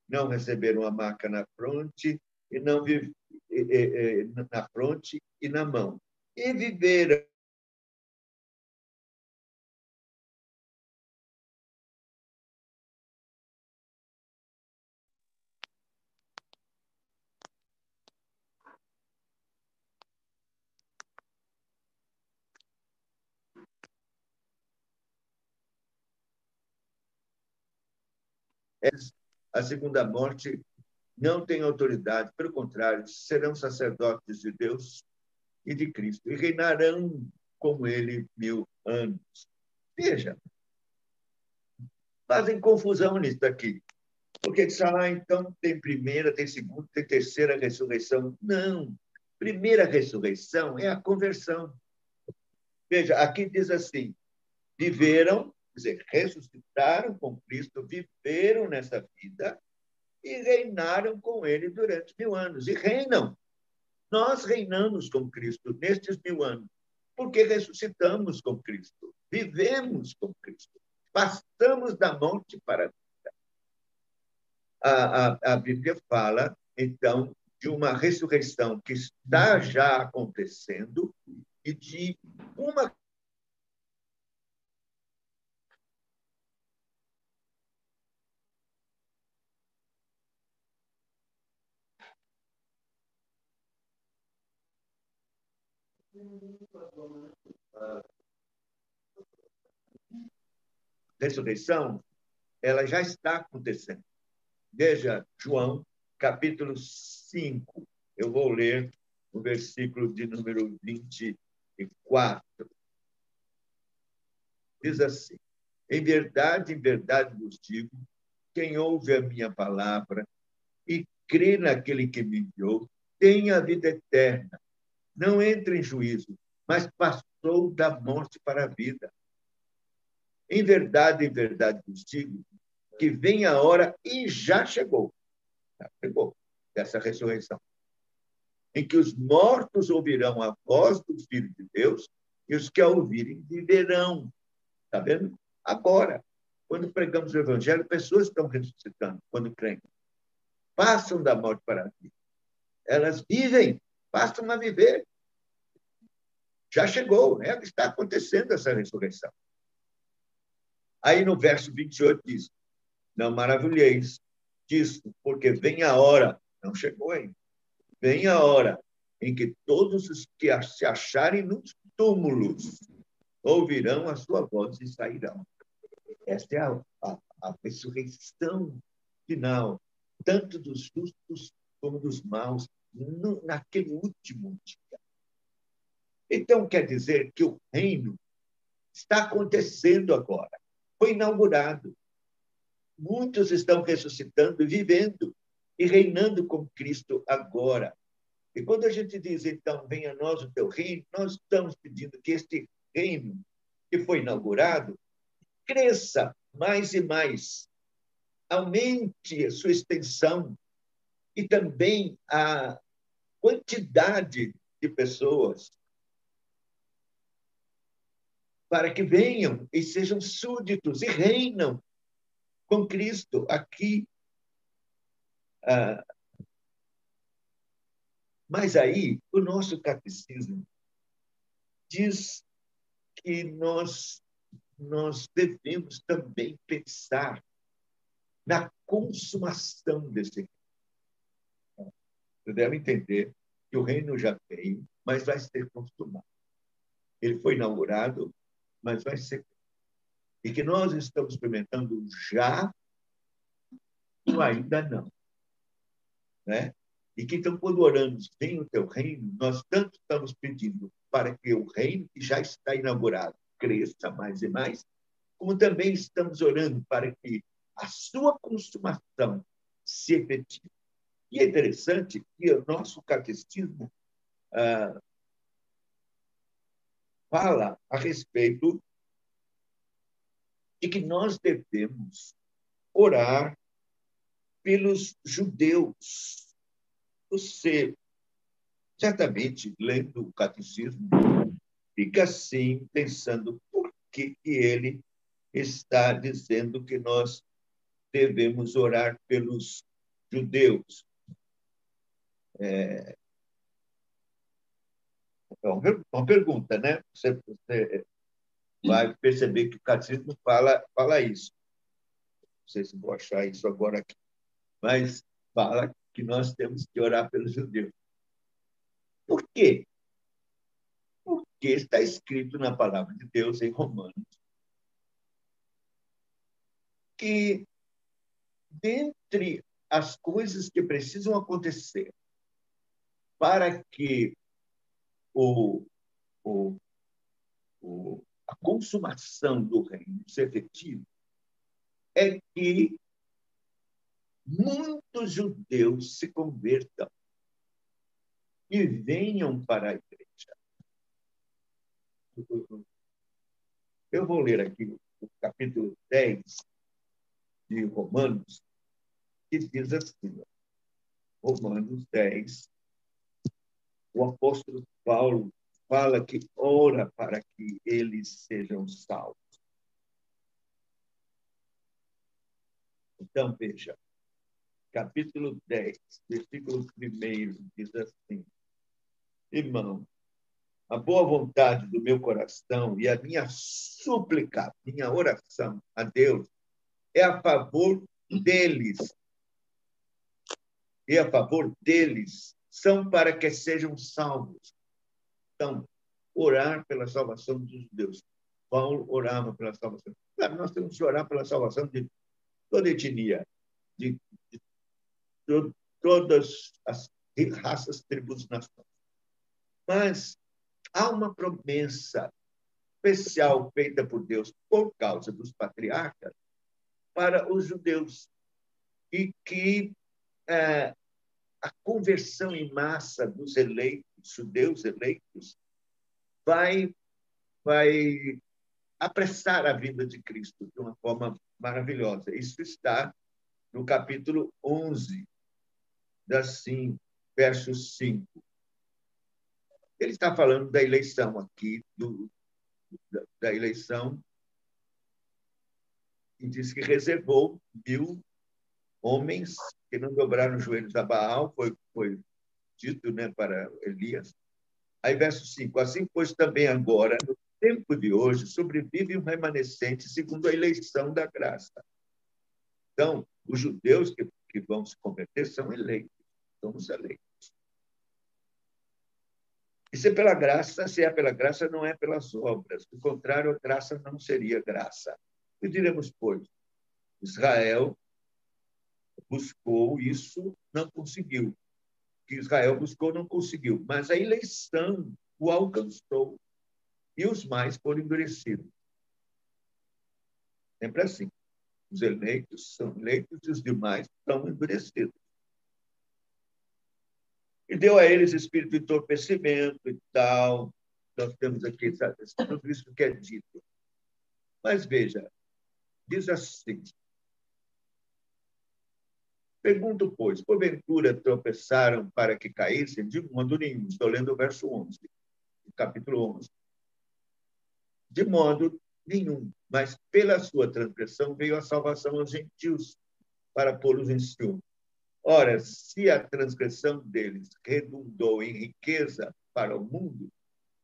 não receberam a marca na fronte e não na fronte e na mão, e viveram a segunda morte não tem autoridade, pelo contrário, serão sacerdotes de Deus e de Cristo e reinarão como ele mil anos. Veja, fazem confusão nisso aqui. Porque diz, ah, então tem primeira, tem segunda, tem terceira ressurreição. Não. Primeira ressurreição é a conversão. Veja, aqui diz assim: viveram Quer dizer, ressuscitaram com Cristo, viveram nessa vida e reinaram com ele durante mil anos. E reinam. Nós reinamos com Cristo nestes mil anos, porque ressuscitamos com Cristo, vivemos com Cristo, passamos da morte para a vida. A, a, a Bíblia fala, então, de uma ressurreição que está já acontecendo e de uma ressurreição, ela já está acontecendo. Veja João, capítulo 5. Eu vou ler o versículo de número 24. Diz assim: Em verdade, em verdade vos digo, quem ouve a minha palavra e crê naquele que me enviou, tem a vida eterna não entra em juízo, mas passou da morte para a vida. Em verdade, em verdade vos digo que vem a hora e já chegou. Já chegou dessa ressurreição. Em que os mortos ouvirão a voz do Filho de Deus e os que a ouvirem viverão. Está vendo? Agora, quando pregamos o Evangelho, pessoas estão ressuscitando quando creem. Passam da morte para a vida. Elas vivem Basta a viver. Já chegou, né? está acontecendo essa ressurreição. Aí no verso 28 diz: Não maravilheis disso, porque vem a hora, não chegou ainda, vem a hora em que todos os que se acharem nos túmulos ouvirão a sua voz e sairão. Esta é a, a, a ressurreição final, tanto dos justos como dos maus, no, naquele último dia. Então, quer dizer que o reino está acontecendo agora. Foi inaugurado. Muitos estão ressuscitando, vivendo e reinando com Cristo agora. E quando a gente diz, então, venha a nós o teu reino, nós estamos pedindo que este reino que foi inaugurado cresça mais e mais, aumente a sua extensão e também a quantidade de pessoas para que venham e sejam súditos e reinam com Cristo aqui. Ah, mas aí, o nosso catecismo diz que nós, nós devemos também pensar na consumação desse. Você deve entender que o reino já veio, mas vai ser consumado. Ele foi inaugurado, mas vai ser. E que nós estamos experimentando já ou ainda não. Né? E que então, quando oramos, vem o teu reino, nós tanto estamos pedindo para que o reino que já está inaugurado cresça mais e mais, como também estamos orando para que a sua consumação se efetive. E é interessante que o nosso catecismo ah, fala a respeito de que nós devemos orar pelos judeus. Você, certamente, lendo o catecismo, fica assim, pensando por que, que ele está dizendo que nós devemos orar pelos judeus. É, é uma pergunta, né? Você, você, vai perceber que o catecismo fala, fala isso. Não sei se vou achar isso agora aqui, mas fala que nós temos que orar pelos judeus. Por quê? Porque está escrito na palavra de Deus em Romanos que dentre as coisas que precisam acontecer para que o, o, o, a consumação do reino se efetive, é que muitos judeus se convertam e venham para a igreja. Eu vou ler aqui o capítulo 10 de Romanos, que diz assim, Romanos 10, o apóstolo Paulo fala que ora para que eles sejam salvos. Então, veja, capítulo 10, versículo 1 diz assim: Irmão, a boa vontade do meu coração e a minha súplica, minha oração a Deus é a favor deles e a favor deles são para que sejam salvos. Então, orar pela salvação dos judeus. Paulo orava pela salvação. Claro, nós temos que orar pela salvação de toda etnia, de, de, de todas as raças, tribos, nações. Mas há uma promessa especial feita por Deus por causa dos patriarcas para os judeus e que é, a conversão em massa dos eleitos, judeus eleitos, vai, vai apressar a vinda de Cristo de uma forma maravilhosa. Isso está no capítulo 11, assim, verso 5. Ele está falando da eleição aqui, do, da, da eleição, e diz que reservou mil homens que não dobraram os joelhos a Baal, foi, foi dito né, para Elias. Aí, verso 5: Assim, pois, também agora, no tempo de hoje, sobrevive um remanescente segundo a eleição da graça. Então, os judeus que, que vão se converter são eleitos, somos eleitos. E se é pela graça, se é pela graça, não é pelas obras. Do contrário, a graça não seria graça. E diremos, pois, Israel buscou isso, não conseguiu. Que Israel buscou, não conseguiu. Mas a eleição o alcançou e os mais foram endurecidos. Sempre assim. Os eleitos são eleitos e os demais são endurecidos. E deu a eles espírito de entorpecimento e tal. Nós temos aqui sabe, tudo isso que é dito. Mas veja, diz assim: Pergunto, pois, porventura tropeçaram para que caíssem? De modo nenhum. Estou lendo o verso 11, capítulo 11. De modo nenhum, mas pela sua transgressão veio a salvação aos gentios, para pô-los em ciúme. Ora, se a transgressão deles redundou em riqueza para o mundo,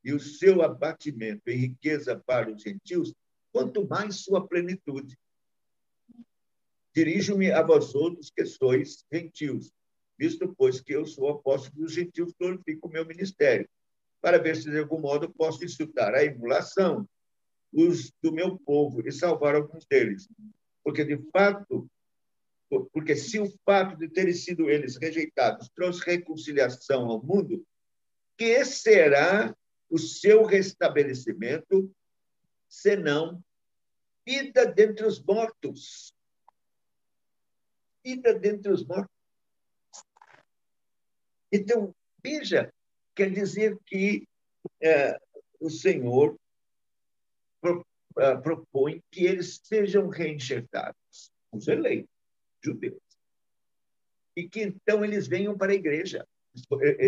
e o seu abatimento em riqueza para os gentios, quanto mais sua plenitude. Dirijo-me a vós outros que sois gentios, visto, pois, que eu sou apóstolo dos gentios, glorifico o meu ministério, para ver se, de algum modo, posso insultar a emulação os do meu povo e salvar alguns deles. Porque, de fato, porque se o fato de terem sido eles rejeitados trouxe reconciliação ao mundo, que será o seu restabelecimento, senão vida dentre os mortos? Vida dentre os mortos. Então, veja, quer dizer que é, o Senhor é, propõe que eles sejam reenxertados, os eleitos judeus. E que então eles venham para a igreja.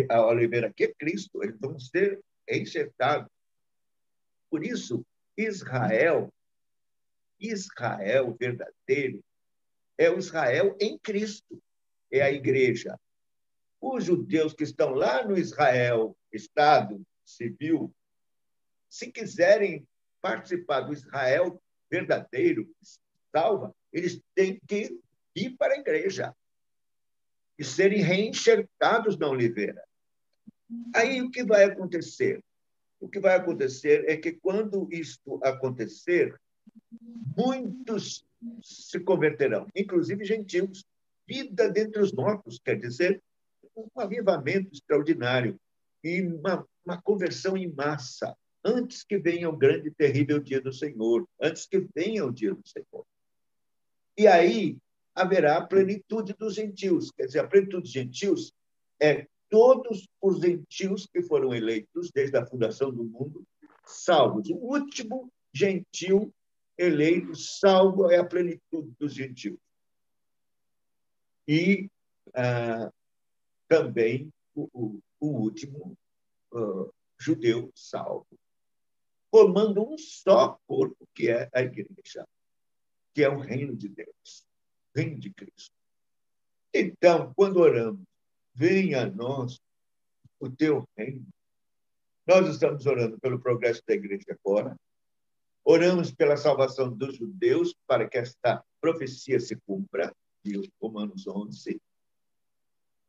A oliveira aqui é Cristo, eles vão ser enxertados. Por isso, Israel, Israel verdadeiro, é o Israel em Cristo, é a igreja. Os judeus que estão lá no Israel, Estado civil, se quiserem participar do Israel verdadeiro, salva, eles têm que ir para a igreja e serem reenxertados na oliveira. Aí o que vai acontecer? O que vai acontecer é que quando isto acontecer, muitos se converterão, inclusive gentios. Vida dentre os mortos, quer dizer, um avivamento extraordinário e uma, uma conversão em massa, antes que venha o grande e terrível dia do Senhor, antes que venha o dia do Senhor. E aí haverá a plenitude dos gentios. Quer dizer, a plenitude dos gentios é todos os gentios que foram eleitos desde a fundação do mundo, salvos. O último gentil eleito, salvo, é a plenitude dos gentios. E ah, também o, o, o último uh, judeu salvo, formando um só corpo, que é a igreja, que é o reino de Deus vem de Cristo. Então, quando oramos, venha a nós o teu reino. Nós estamos orando pelo progresso da igreja agora. Oramos pela salvação dos judeus, para que esta profecia se cumpra, de Romanos 11.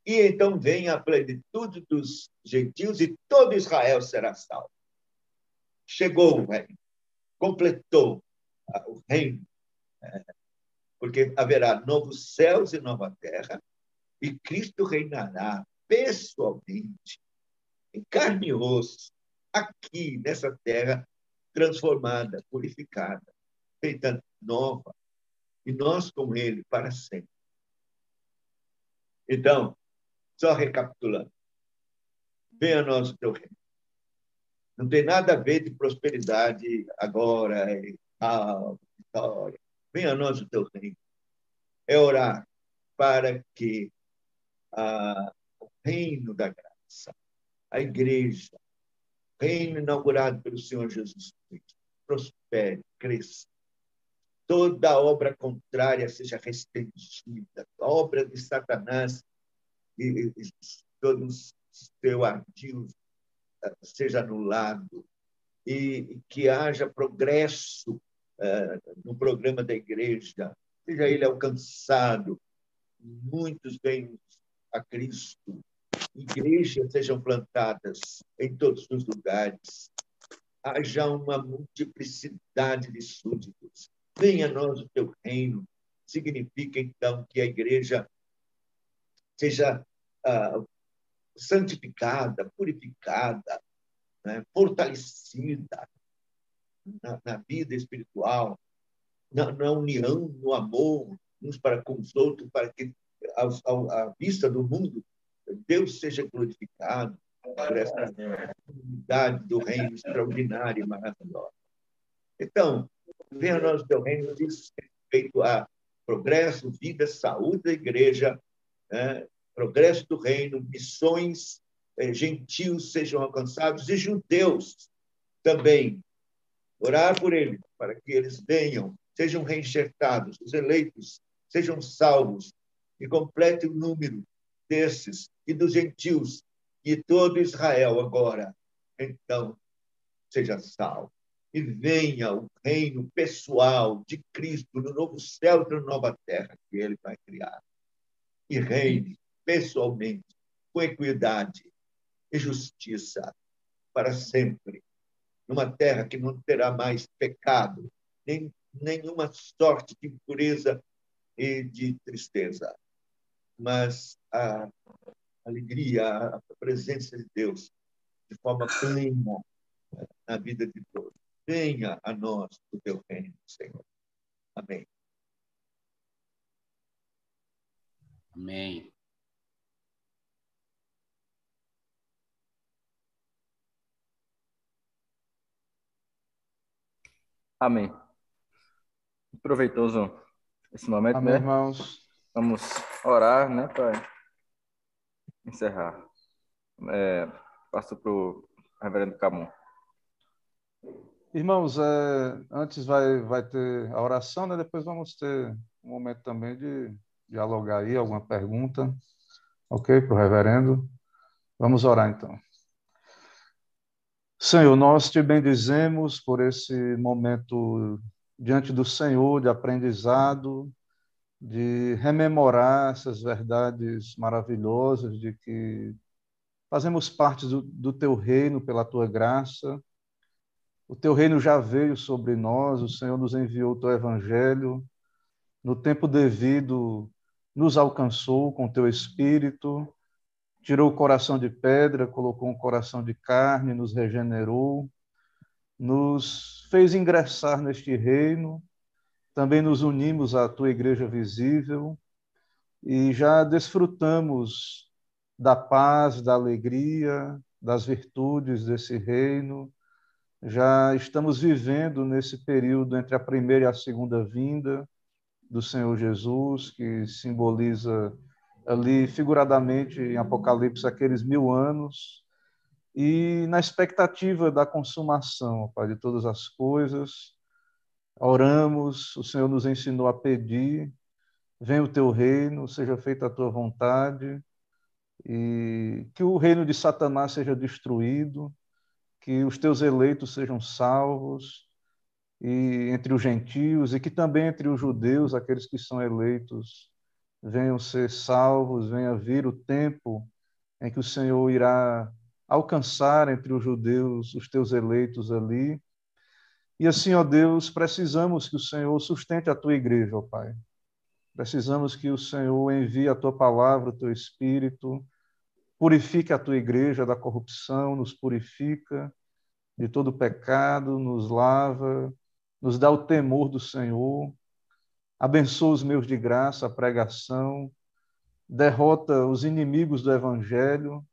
E então vem a plenitude dos gentios e todo Israel será salvo. Chegou o reino, completou o reino é, porque haverá novos céus e nova terra, e Cristo reinará pessoalmente, em carne e osso, aqui nessa terra transformada, purificada, feita nova, e nós com Ele para sempre. Então, só recapitulando, venha a nós o teu reino. Não tem nada a ver de prosperidade agora, e tal, vitória. Venha a nós o teu reino. É orar para que ah, o reino da graça, a igreja, reino inaugurado pelo Senhor Jesus Cristo, prospere, cresça. Toda obra contrária seja restringida, a obra de Satanás e, e todo seu ardil ah, seja anulado. E, e que haja progresso é, no programa da igreja, seja ele alcançado, muitos venham a Cristo, igrejas sejam plantadas em todos os lugares, haja uma multiplicidade de súditos. Venha a nós o teu reino. Significa, então, que a igreja seja ah, santificada, purificada, né, fortalecida, na, na vida espiritual, na, na, união, no amor, uns para com os outros, para que, à vista do mundo, Deus seja glorificado por essa unidade do reino extraordinária e maravilhosa. Então, venha nós teu reino diz respeito a progresso, vida, saúde da igreja né? progresso do reino, missões, eh, gentios sejam alcançados e judeus também. Orar por eles, para que eles venham, sejam reenxertados, os eleitos sejam salvos e complete o número desses e dos gentios e todo Israel agora. Então, seja salvo. E venha o reino pessoal de Cristo no novo céu e na nova terra que ele vai criar. E reine pessoalmente, com equidade e justiça para sempre, numa terra que não terá mais pecado, nem nenhuma sorte de impureza e de tristeza, mas a alegria, a presença de Deus de forma plena na vida de todos. Venha a nós o teu reino, Senhor. Amém. Amém. Amém. Proveitoso esse momento, Amém, né? irmãos. Vamos orar, né, para encerrar. É, passo para o reverendo Camon. Irmãos, é, antes vai, vai ter a oração, né? depois vamos ter um momento também de dialogar aí, alguma pergunta, ok, para o reverendo. Vamos orar então. Senhor, nós te bendizemos por esse momento diante do Senhor de aprendizado, de rememorar essas verdades maravilhosas de que fazemos parte do, do teu reino pela tua graça. O teu reino já veio sobre nós, o Senhor nos enviou o teu evangelho, no tempo devido nos alcançou com teu espírito tirou o coração de pedra, colocou um coração de carne, nos regenerou, nos fez ingressar neste reino, também nos unimos à tua igreja visível e já desfrutamos da paz, da alegria, das virtudes desse reino. Já estamos vivendo nesse período entre a primeira e a segunda vinda do Senhor Jesus, que simboliza ali figuradamente em Apocalipse aqueles mil anos e na expectativa da consumação, Pai, de todas as coisas. Oramos, o Senhor nos ensinou a pedir, venha o teu reino, seja feita a tua vontade, e que o reino de Satanás seja destruído, que os teus eleitos sejam salvos, e entre os gentios, e que também entre os judeus, aqueles que são eleitos, venham ser salvos, venha vir o tempo em que o Senhor irá alcançar entre os judeus os teus eleitos ali. E assim, ó Deus, precisamos que o Senhor sustente a tua igreja, ó Pai. Precisamos que o Senhor envie a tua palavra, o teu espírito, purifique a tua igreja da corrupção, nos purifica de todo pecado, nos lava, nos dá o temor do Senhor. Abençoa os meus de graça, a pregação, derrota os inimigos do Evangelho.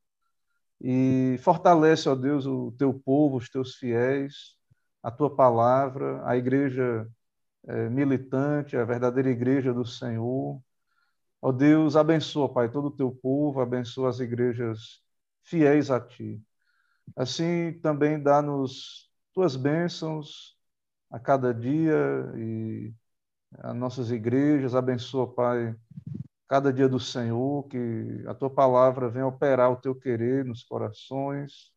E fortalece, ó Deus, o teu povo, os teus fiéis, a tua palavra, a igreja é, militante, a verdadeira igreja do Senhor. Ó Deus, abençoa, Pai, todo o teu povo, abençoa as igrejas fiéis a ti. Assim também dá-nos tuas bênçãos a cada dia e as nossas igrejas, abençoa, Pai, cada dia do Senhor, que a tua palavra venha operar o teu querer nos corações.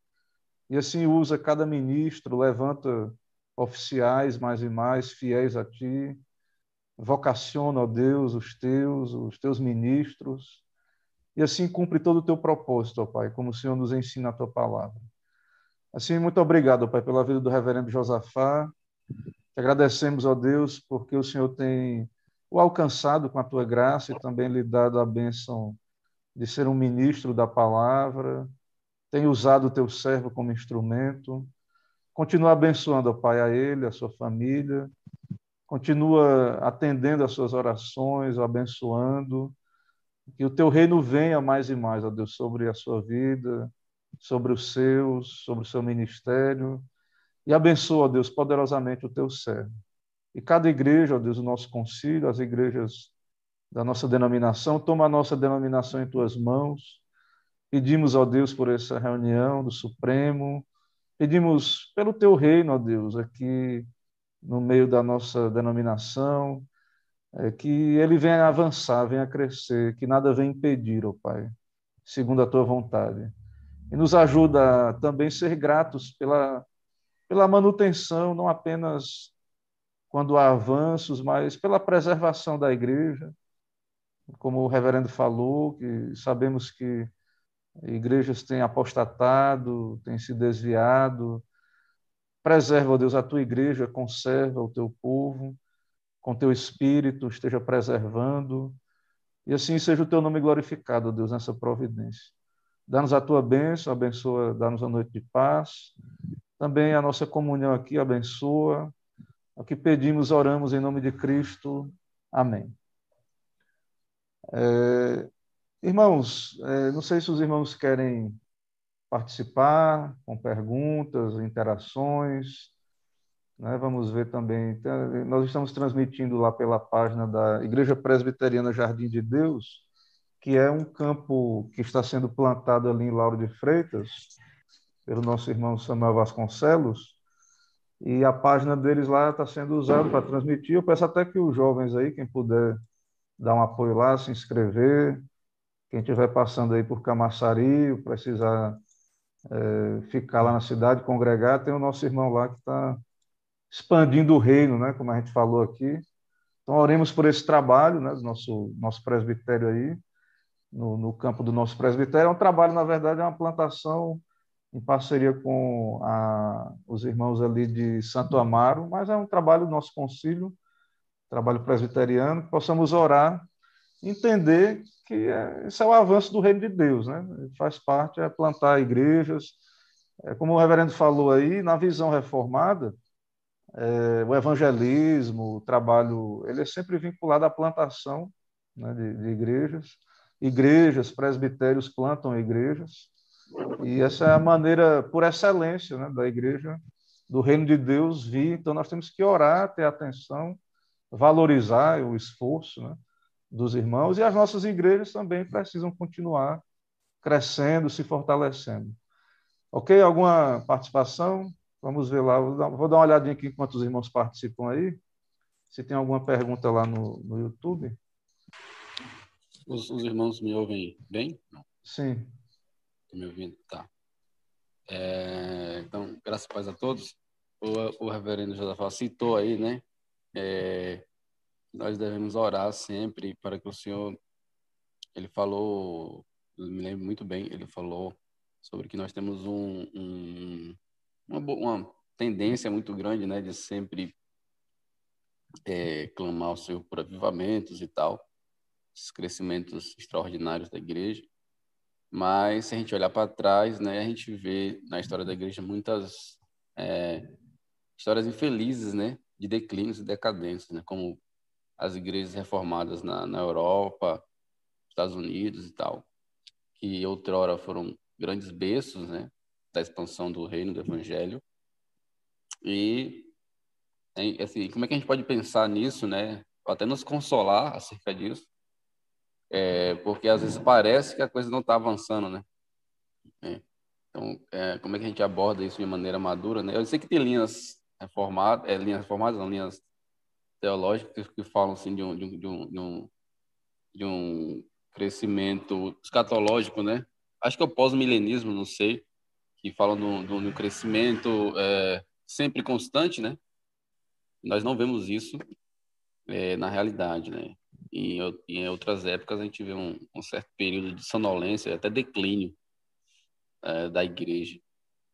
E assim usa cada ministro, levanta oficiais mais e mais fiéis a ti. Vocaciona, ó Deus, os teus, os teus ministros. E assim cumpre todo o teu propósito, ó Pai, como o Senhor nos ensina a tua palavra. Assim, muito obrigado, ó Pai, pela vida do reverendo Josafá. Te agradecemos, ó Deus, porque o Senhor tem o alcançado com a tua graça e também lhe dado a bênção de ser um ministro da palavra, tem usado o teu servo como instrumento. Continua abençoando, ó Pai, a ele, a sua família. Continua atendendo às suas orações, abençoando. Que o teu reino venha mais e mais, ó Deus, sobre a sua vida, sobre os seus, sobre o seu ministério e abençoa, ó Deus, poderosamente o teu servo. E cada igreja, ó Deus, o nosso concílio, as igrejas da nossa denominação. Toma a nossa denominação em tuas mãos. Pedimos, ó Deus, por essa reunião do Supremo. Pedimos pelo teu reino, ó Deus, aqui no meio da nossa denominação, é, que ele venha avançar, venha crescer, que nada venha impedir, ó Pai, segundo a tua vontade. E nos ajuda a também ser gratos pela, pela manutenção, não apenas quando há avanços, mas pela preservação da igreja, como o reverendo falou, que sabemos que igrejas têm apostatado, têm se desviado. Preserva, ó Deus, a tua igreja, conserva o teu povo, com teu espírito, esteja preservando, e assim seja o teu nome glorificado, ó Deus, nessa providência. Dá-nos a tua bênção, abençoa, dá-nos a noite de paz. Também a nossa comunhão aqui, abençoa. O que pedimos, oramos em nome de Cristo. Amém. É, irmãos, é, não sei se os irmãos querem participar com perguntas, interações. Né? Vamos ver também. Então, nós estamos transmitindo lá pela página da Igreja Presbiteriana Jardim de Deus, que é um campo que está sendo plantado ali em Lauro de Freitas, pelo nosso irmão Samuel Vasconcelos. E a página deles lá está sendo usada para transmitir. Eu peço até que os jovens aí, quem puder dar um apoio lá, se inscrever. Quem estiver passando aí por Camaçari, precisar é, ficar lá na cidade, congregar, tem o nosso irmão lá que está expandindo o reino, né, como a gente falou aqui. Então, oremos por esse trabalho né, do nosso, nosso presbitério aí, no, no campo do nosso presbitério. É um trabalho, na verdade, é uma plantação em parceria com a, os irmãos ali de Santo Amaro, mas é um trabalho do nosso concílio, trabalho presbiteriano, que possamos orar, entender que é, esse é o avanço do reino de Deus, né? Faz parte é plantar igrejas, é, como o reverendo falou aí, na visão reformada, é, o evangelismo, o trabalho, ele é sempre vinculado à plantação né, de, de igrejas. Igrejas, presbitérios plantam igrejas, e essa é a maneira, por excelência, né, da igreja, do reino de Deus vir. Então, nós temos que orar, ter atenção, valorizar o esforço né, dos irmãos e as nossas igrejas também precisam continuar crescendo, se fortalecendo. Ok? Alguma participação? Vamos ver lá. Vou dar, vou dar uma olhadinha aqui enquanto os irmãos participam aí. Se tem alguma pergunta lá no, no YouTube. Os, os irmãos me ouvem bem? Sim. Estão me ouvindo? Tá. É, então, graças a Deus a todos. O, o reverendo Josafá citou aí, né? É, nós devemos orar sempre para que o Senhor, ele falou, me lembro muito bem, ele falou sobre que nós temos um, um uma, uma, tendência muito grande, né, de sempre é, clamar o Senhor por avivamentos e tal, esses crescimentos extraordinários da igreja. Mas se a gente olhar para trás, né, a gente vê na história da igreja muitas é, histórias infelizes, né, de declínios e decadências, né? Como as igrejas reformadas na, na Europa, Estados Unidos e tal, que outrora foram grandes berços, né? Da expansão do reino do evangelho. E, assim, como é que a gente pode pensar nisso, né? Até nos consolar acerca disso. É, porque às vezes parece que a coisa não está avançando, né? É. Então, é, como é que a gente aborda isso de maneira madura, né? Eu sei que tem linhas reformadas, é, linhas reformadas, não, linhas teológicas que falam assim de um, de um, de um, de um, de um crescimento escatológico, né? Acho que é o pós-milenismo, não sei, que falam de um, crescimento é, sempre constante, né? Nós não vemos isso é, na realidade, né? E em outras épocas a gente vê um, um certo período de sonolência, até declínio é, da igreja,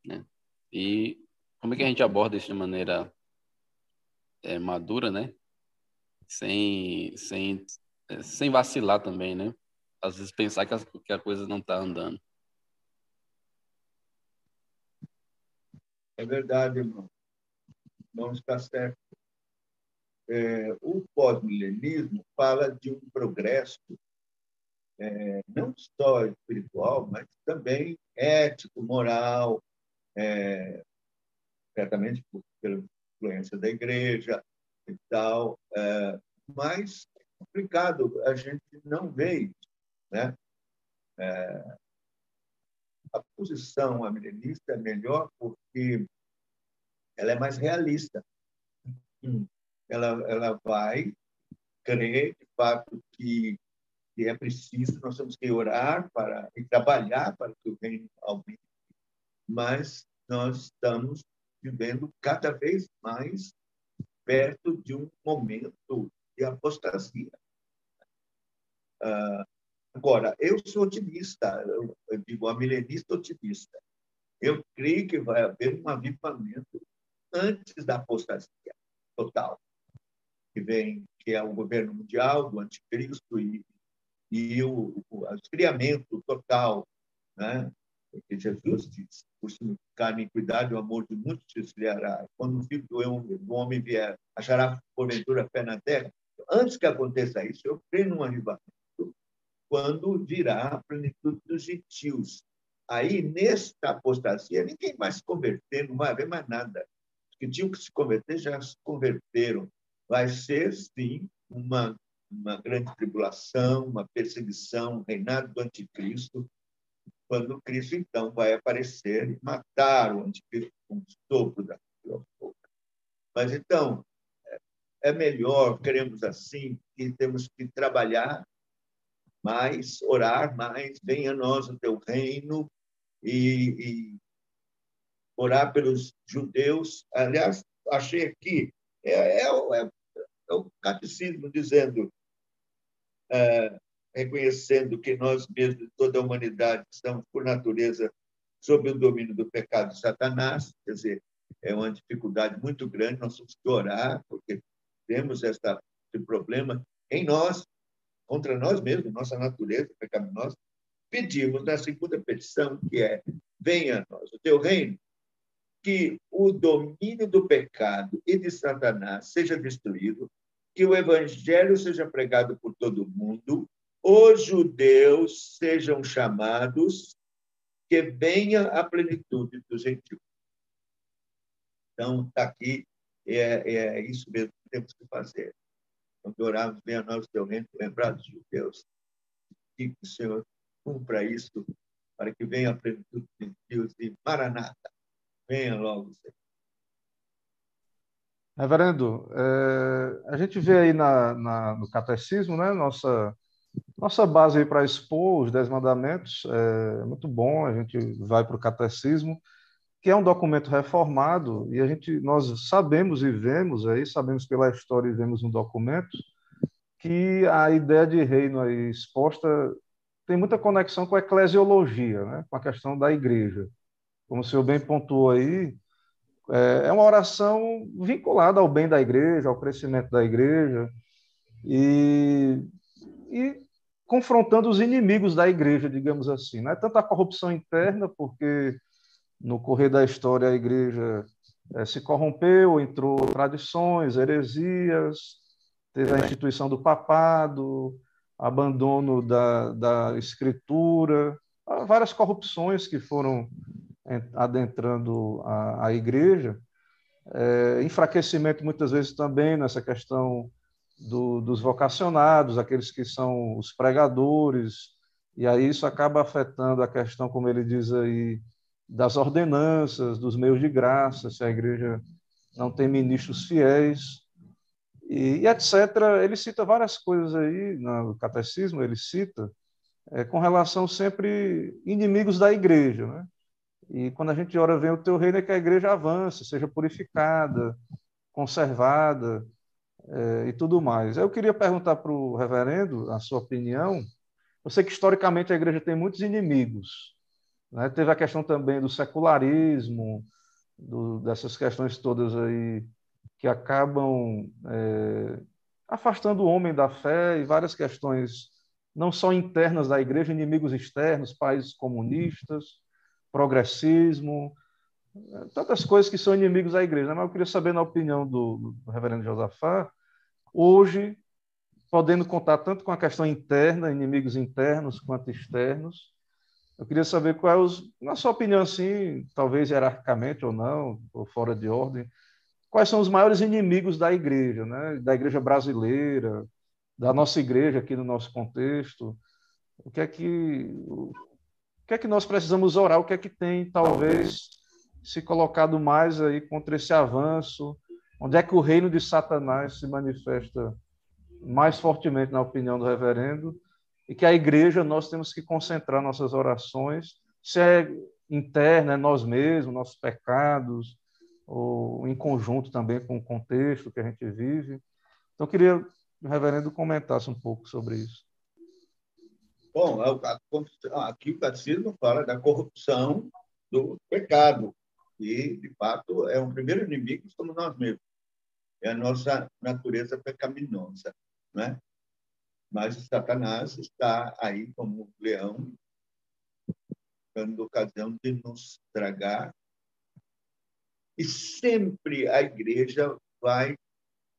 né? E como é que a gente aborda isso de maneira é, madura, né? Sem, sem, é, sem vacilar também, né? Às vezes pensar que a, que a coisa não está andando. É verdade, irmão. Não está certo. É, o pós-milenismo fala de um progresso é, não só espiritual, mas também ético, moral, é, certamente pela influência da igreja e tal, é, mas complicado, a gente não vê isso. Né? É, a posição amilenista é melhor porque ela é mais realista. Ela, ela vai crer, de fato, que, que é preciso, nós temos que orar para, e trabalhar para que o reino aumente, mas nós estamos vivendo cada vez mais perto de um momento de apostasia. Uh, agora, eu sou otimista, eu, eu digo a milenista otimista. Eu creio que vai haver um avivamento antes da apostasia total, que vem, que é o governo mundial do anticristo e, e o, o esfriamento total, né? Porque Jesus disse, por significar a iniquidade, o amor de muitos se esfriará. Quando o filho do homem, homem vier, achará porventura fé na terra? Antes que aconteça isso, eu creio num avivamento, quando virá a plenitude dos gentios. Aí, nesta apostasia, ninguém vai se converter, não vai haver mais nada que tinham que se converter já se converteram. Vai ser, sim, uma, uma grande tribulação, uma perseguição, um reinado do anticristo, quando Cristo, então, vai aparecer e matar o anticristo com o sopro da boca. Mas, então, é melhor, queremos assim, e temos que trabalhar mais, orar mais, venha a nós o teu reino, e, e orar pelos judeus. Aliás, achei aqui, é, é, é, é o catecismo dizendo, é, reconhecendo que nós mesmos, toda a humanidade, estamos, por natureza, sob o domínio do pecado de Satanás, quer dizer, é uma dificuldade muito grande, nós temos que orar, porque temos esta, esse problema em nós, contra nós mesmos, nossa natureza pecaminosa, pedimos na segunda petição, que é: venha a nós o teu reino, que o domínio do pecado e de Satanás seja destruído, que o evangelho seja pregado por todo mundo, os judeus sejam chamados, que venha a plenitude dos gentios. Então, está aqui, é, é isso mesmo que temos que fazer. Quando orarmos, venha nós teu reino, lembrar dos judeus, que o Senhor cumpra isso, para que venha a plenitude dos gentios e Maranata. Venha logo, Senhor. Reverendo, é, a gente vê aí na, na, no catecismo, né, nossa, nossa base para expor os Dez Mandamentos, é muito bom, a gente vai para o catecismo, que é um documento reformado, e a gente, nós sabemos e vemos aí, sabemos pela história e vemos no documento, que a ideia de reino aí exposta tem muita conexão com a eclesiologia, né, com a questão da igreja. Como o senhor bem pontuou aí, é, é uma oração vinculada ao bem da igreja, ao crescimento da igreja, e, e confrontando os inimigos da igreja, digamos assim. Não é tanto a corrupção interna, porque no correr da história a igreja é, se corrompeu, entrou tradições, heresias, teve a instituição do papado, abandono da, da escritura, várias corrupções que foram adentrando a, a igreja, é, enfraquecimento muitas vezes também nessa questão do, dos vocacionados, aqueles que são os pregadores, e aí isso acaba afetando a questão, como ele diz aí, das ordenanças, dos meios de graça, se a igreja não tem ministros fiéis, e, e etc. Ele cita várias coisas aí no catecismo, ele cita, é, com relação sempre inimigos da igreja, né? E quando a gente ora, vem o teu reino, é que a igreja avance, seja purificada, conservada e tudo mais. Eu queria perguntar para o reverendo a sua opinião. Eu sei que historicamente a igreja tem muitos inimigos. Né? Teve a questão também do secularismo, do, dessas questões todas aí que acabam é, afastando o homem da fé e várias questões não só internas da igreja, inimigos externos, países comunistas progressismo, tantas coisas que são inimigos da igreja. Né? Mas eu queria saber, na opinião do, do reverendo Josafá, hoje, podendo contar tanto com a questão interna, inimigos internos quanto externos, eu queria saber qual é os, na sua opinião, assim, talvez hierarquicamente ou não, ou fora de ordem, quais são os maiores inimigos da igreja, né? da igreja brasileira, da nossa igreja aqui no nosso contexto, o que é que o que é que nós precisamos orar, o que é que tem talvez se colocado mais aí contra esse avanço, onde é que o reino de Satanás se manifesta mais fortemente na opinião do reverendo, e que a igreja nós temos que concentrar nossas orações, se é interna, é nós mesmos, nossos pecados, ou em conjunto também com o contexto que a gente vive. Então, eu queria que o reverendo comentasse um pouco sobre isso. Bom, aqui o catecismo fala da corrupção do pecado, e, de fato, é um primeiro inimigo somos nós mesmos. É a nossa natureza pecaminosa, né? Mas o Satanás está aí como um leão, dando ocasião de nos tragar. E sempre a igreja vai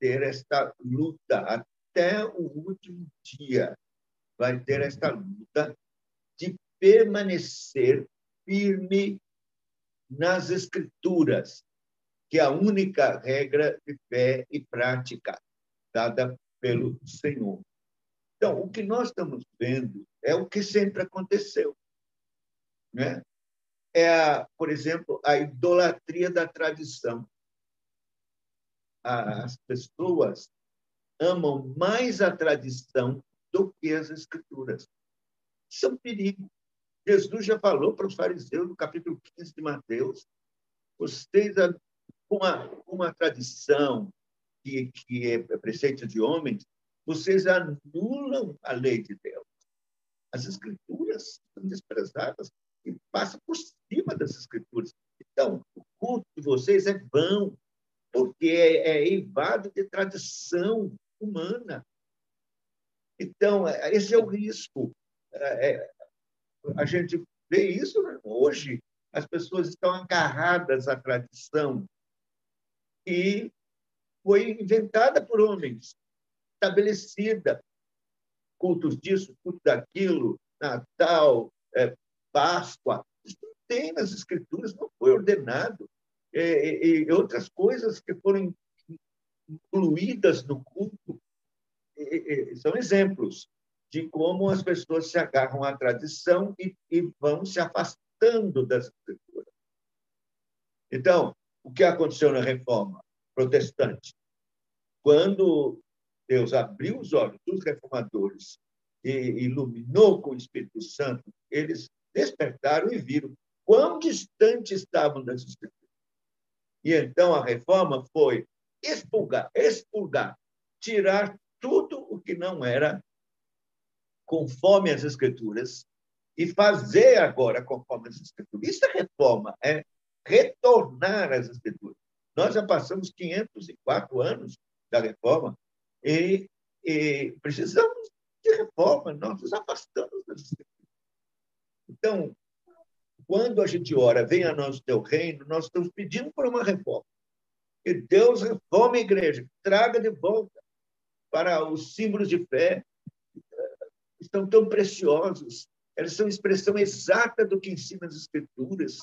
ter esta luta até o último dia. Vai ter esta luta de permanecer firme nas Escrituras, que é a única regra de fé e prática dada pelo Senhor. Então, o que nós estamos vendo é o que sempre aconteceu. Né? É, por exemplo, a idolatria da tradição. As pessoas amam mais a tradição do que as escrituras. Isso é um perigo. Jesus já falou para os fariseus no capítulo 15 de Mateus: vocês, uma, uma tradição que, que é preceito de homens, vocês anulam a lei de Deus. As escrituras são desprezadas e passam por cima das escrituras. Então, o culto de vocês é vão, porque é, é de tradição humana. Então, é, esse é o risco. É, é a gente vê isso hoje. As pessoas estão agarradas à tradição que foi inventada por homens, estabelecida. Cultos disso, cultos daquilo, Natal, é, Páscoa. Isso não tem nas escrituras, não foi ordenado. É, e, e outras coisas que foram incluídas no culto e, e, são exemplos de como as pessoas se agarram à tradição e, e vão se afastando das escrituras. Então, o que aconteceu na reforma protestante? Quando Deus abriu os olhos dos reformadores e iluminou com o Espírito Santo, eles despertaram e viram quão distante estavam das escrituras. E então a reforma foi expulgar, expulgar, tirar tudo o que não era conforme as Escrituras e fazer agora conforme as Escrituras. Isso é reforma, é retornar às Escrituras. Nós já passamos 504 anos da reforma e, e precisamos de reforma, nós nos afastamos das Escrituras. Então, quando a gente ora, venha a nós teu reino, nós estamos pedindo por uma reforma. Que Deus reforme a igreja, traga de volta para os símbolos de fé, estão tão preciosos. Eles são expressão exata do que ensina as Escrituras.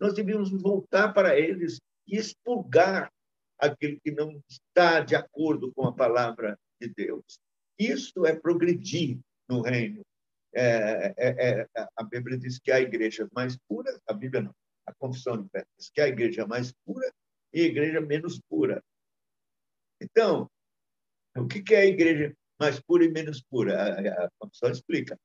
Nós devíamos voltar para eles e expurgar aquilo que não está de acordo com a palavra de Deus. Isso é progredir no reino. É, é, é, a Bíblia diz que a igreja mais pura, a Bíblia não, a confissão de fé diz que a igreja mais pura e igreja menos pura. Então, o que é a igreja mais pura e menos pura. A, a confissão explica.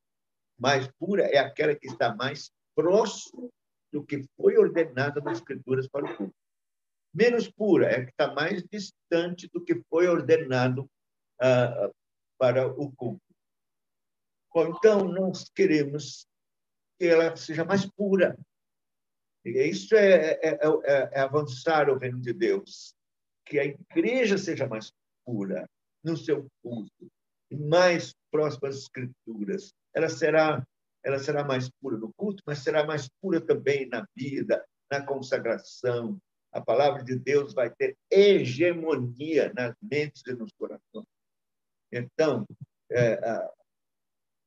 Mais pura é aquela que está mais próximo do que foi ordenado nas Escrituras para o culto. Menos pura é que está mais distante do que foi ordenado uh, para o culto. Bom, então, nós queremos que ela seja mais pura. Isso é, é, é, é avançar o reino de Deus. Que a igreja seja mais pura no seu culto, mais próxima às escrituras. Ela será, ela será mais pura no culto, mas será mais pura também na vida, na consagração. A palavra de Deus vai ter hegemonia nas mentes e nos corações. Então, é,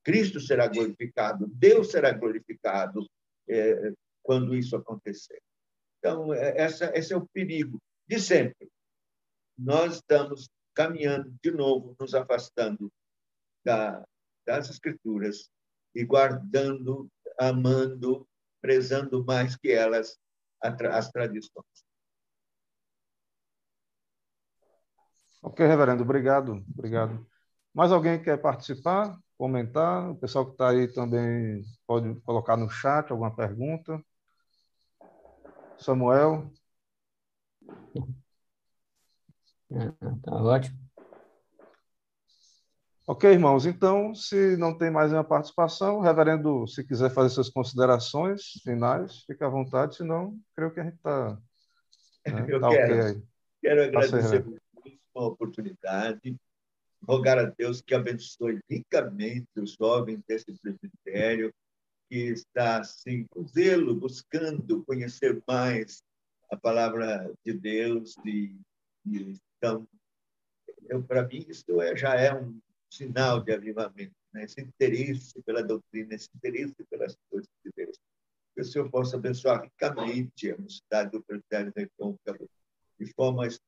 Cristo será glorificado, Deus será glorificado é, quando isso acontecer. Então, é, essa, esse é o perigo de sempre. Nós estamos caminhando de novo, nos afastando da, das Escrituras e guardando, amando, prezando mais que elas as tradições. Ok, reverendo, obrigado, obrigado. Mais alguém quer participar, comentar? O pessoal que está aí também pode colocar no chat alguma pergunta. Samuel? Está ótimo. Ok, irmãos. Então, se não tem mais nenhuma participação, reverendo, se quiser fazer suas considerações finais, fique à vontade, senão, creio que a gente está. Né, <laughs> Eu tá quero, okay quero tá agradecer por a oportunidade, rogar a Deus que abençoe ricamente os jovens desse presbitério, que está, assim, com zelo, buscando conhecer mais a palavra de Deus e, e então para mim isso é, já é um sinal de avivamento, né? esse interesse pela doutrina, esse interesse pelas coisas de Deus. Que o Senhor possa abençoar ricamente a cidade do Presbitério Recôncavo de forma assim,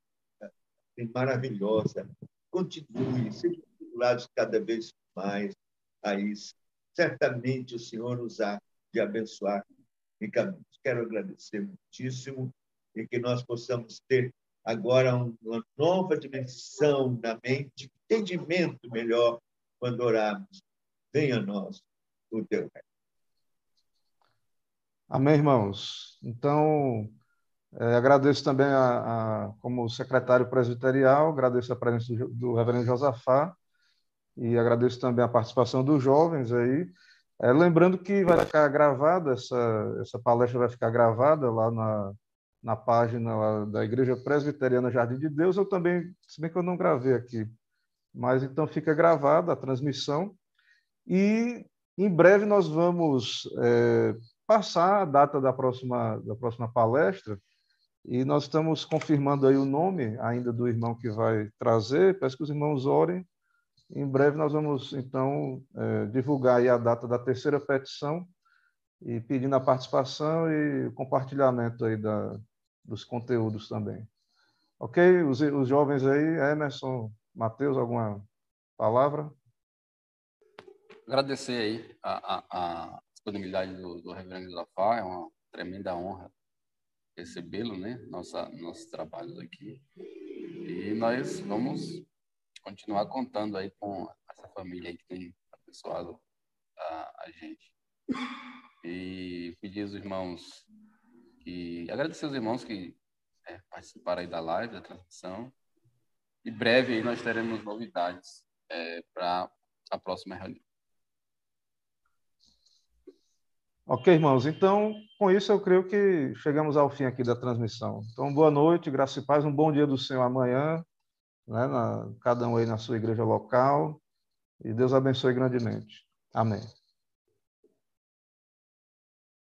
maravilhosa. Continue, sejam vinculados cada vez mais a isso. Certamente o Senhor nos há de abençoar ricamente. Quero agradecer muitíssimo e que nós possamos ter agora uma nova dimensão na mente, entendimento melhor quando orarmos. Venha a nós o teu reino. Amém, irmãos. Então, é, agradeço também, a, a, como secretário presbiterial, agradeço a presença do, do reverendo Josafá e agradeço também a participação dos jovens aí. É, lembrando que vai ficar gravada, essa, essa palestra vai ficar gravada lá na, na página da Igreja Presbiteriana Jardim de Deus. Eu também, se bem que eu não gravei aqui, mas então fica gravada a transmissão. E em breve nós vamos é, passar a data da próxima, da próxima palestra e nós estamos confirmando aí o nome ainda do irmão que vai trazer. Peço que os irmãos orem. Em breve nós vamos, então, é, divulgar a data da terceira petição e pedindo a participação e compartilhamento aí da, dos conteúdos também. Ok? Os, os jovens aí, Emerson, Matheus, alguma palavra? Agradecer aí a, a, a disponibilidade do, do reverendo Zafar, é uma tremenda honra recebê-lo, né? Nossa, nossos trabalhos aqui. E nós vamos continuar contando aí com essa família aí que tem abençoado a, a gente. E pedir aos irmãos que agradecer aos irmãos que é, participaram aí da live, da transmissão. E breve aí nós teremos novidades é, para a próxima reunião. Ok, irmãos. Então, com isso, eu creio que chegamos ao fim aqui da transmissão. Então, boa noite, graça e paz, um bom dia do Senhor amanhã, né, na, cada um aí na sua igreja local, e Deus abençoe grandemente. Amém.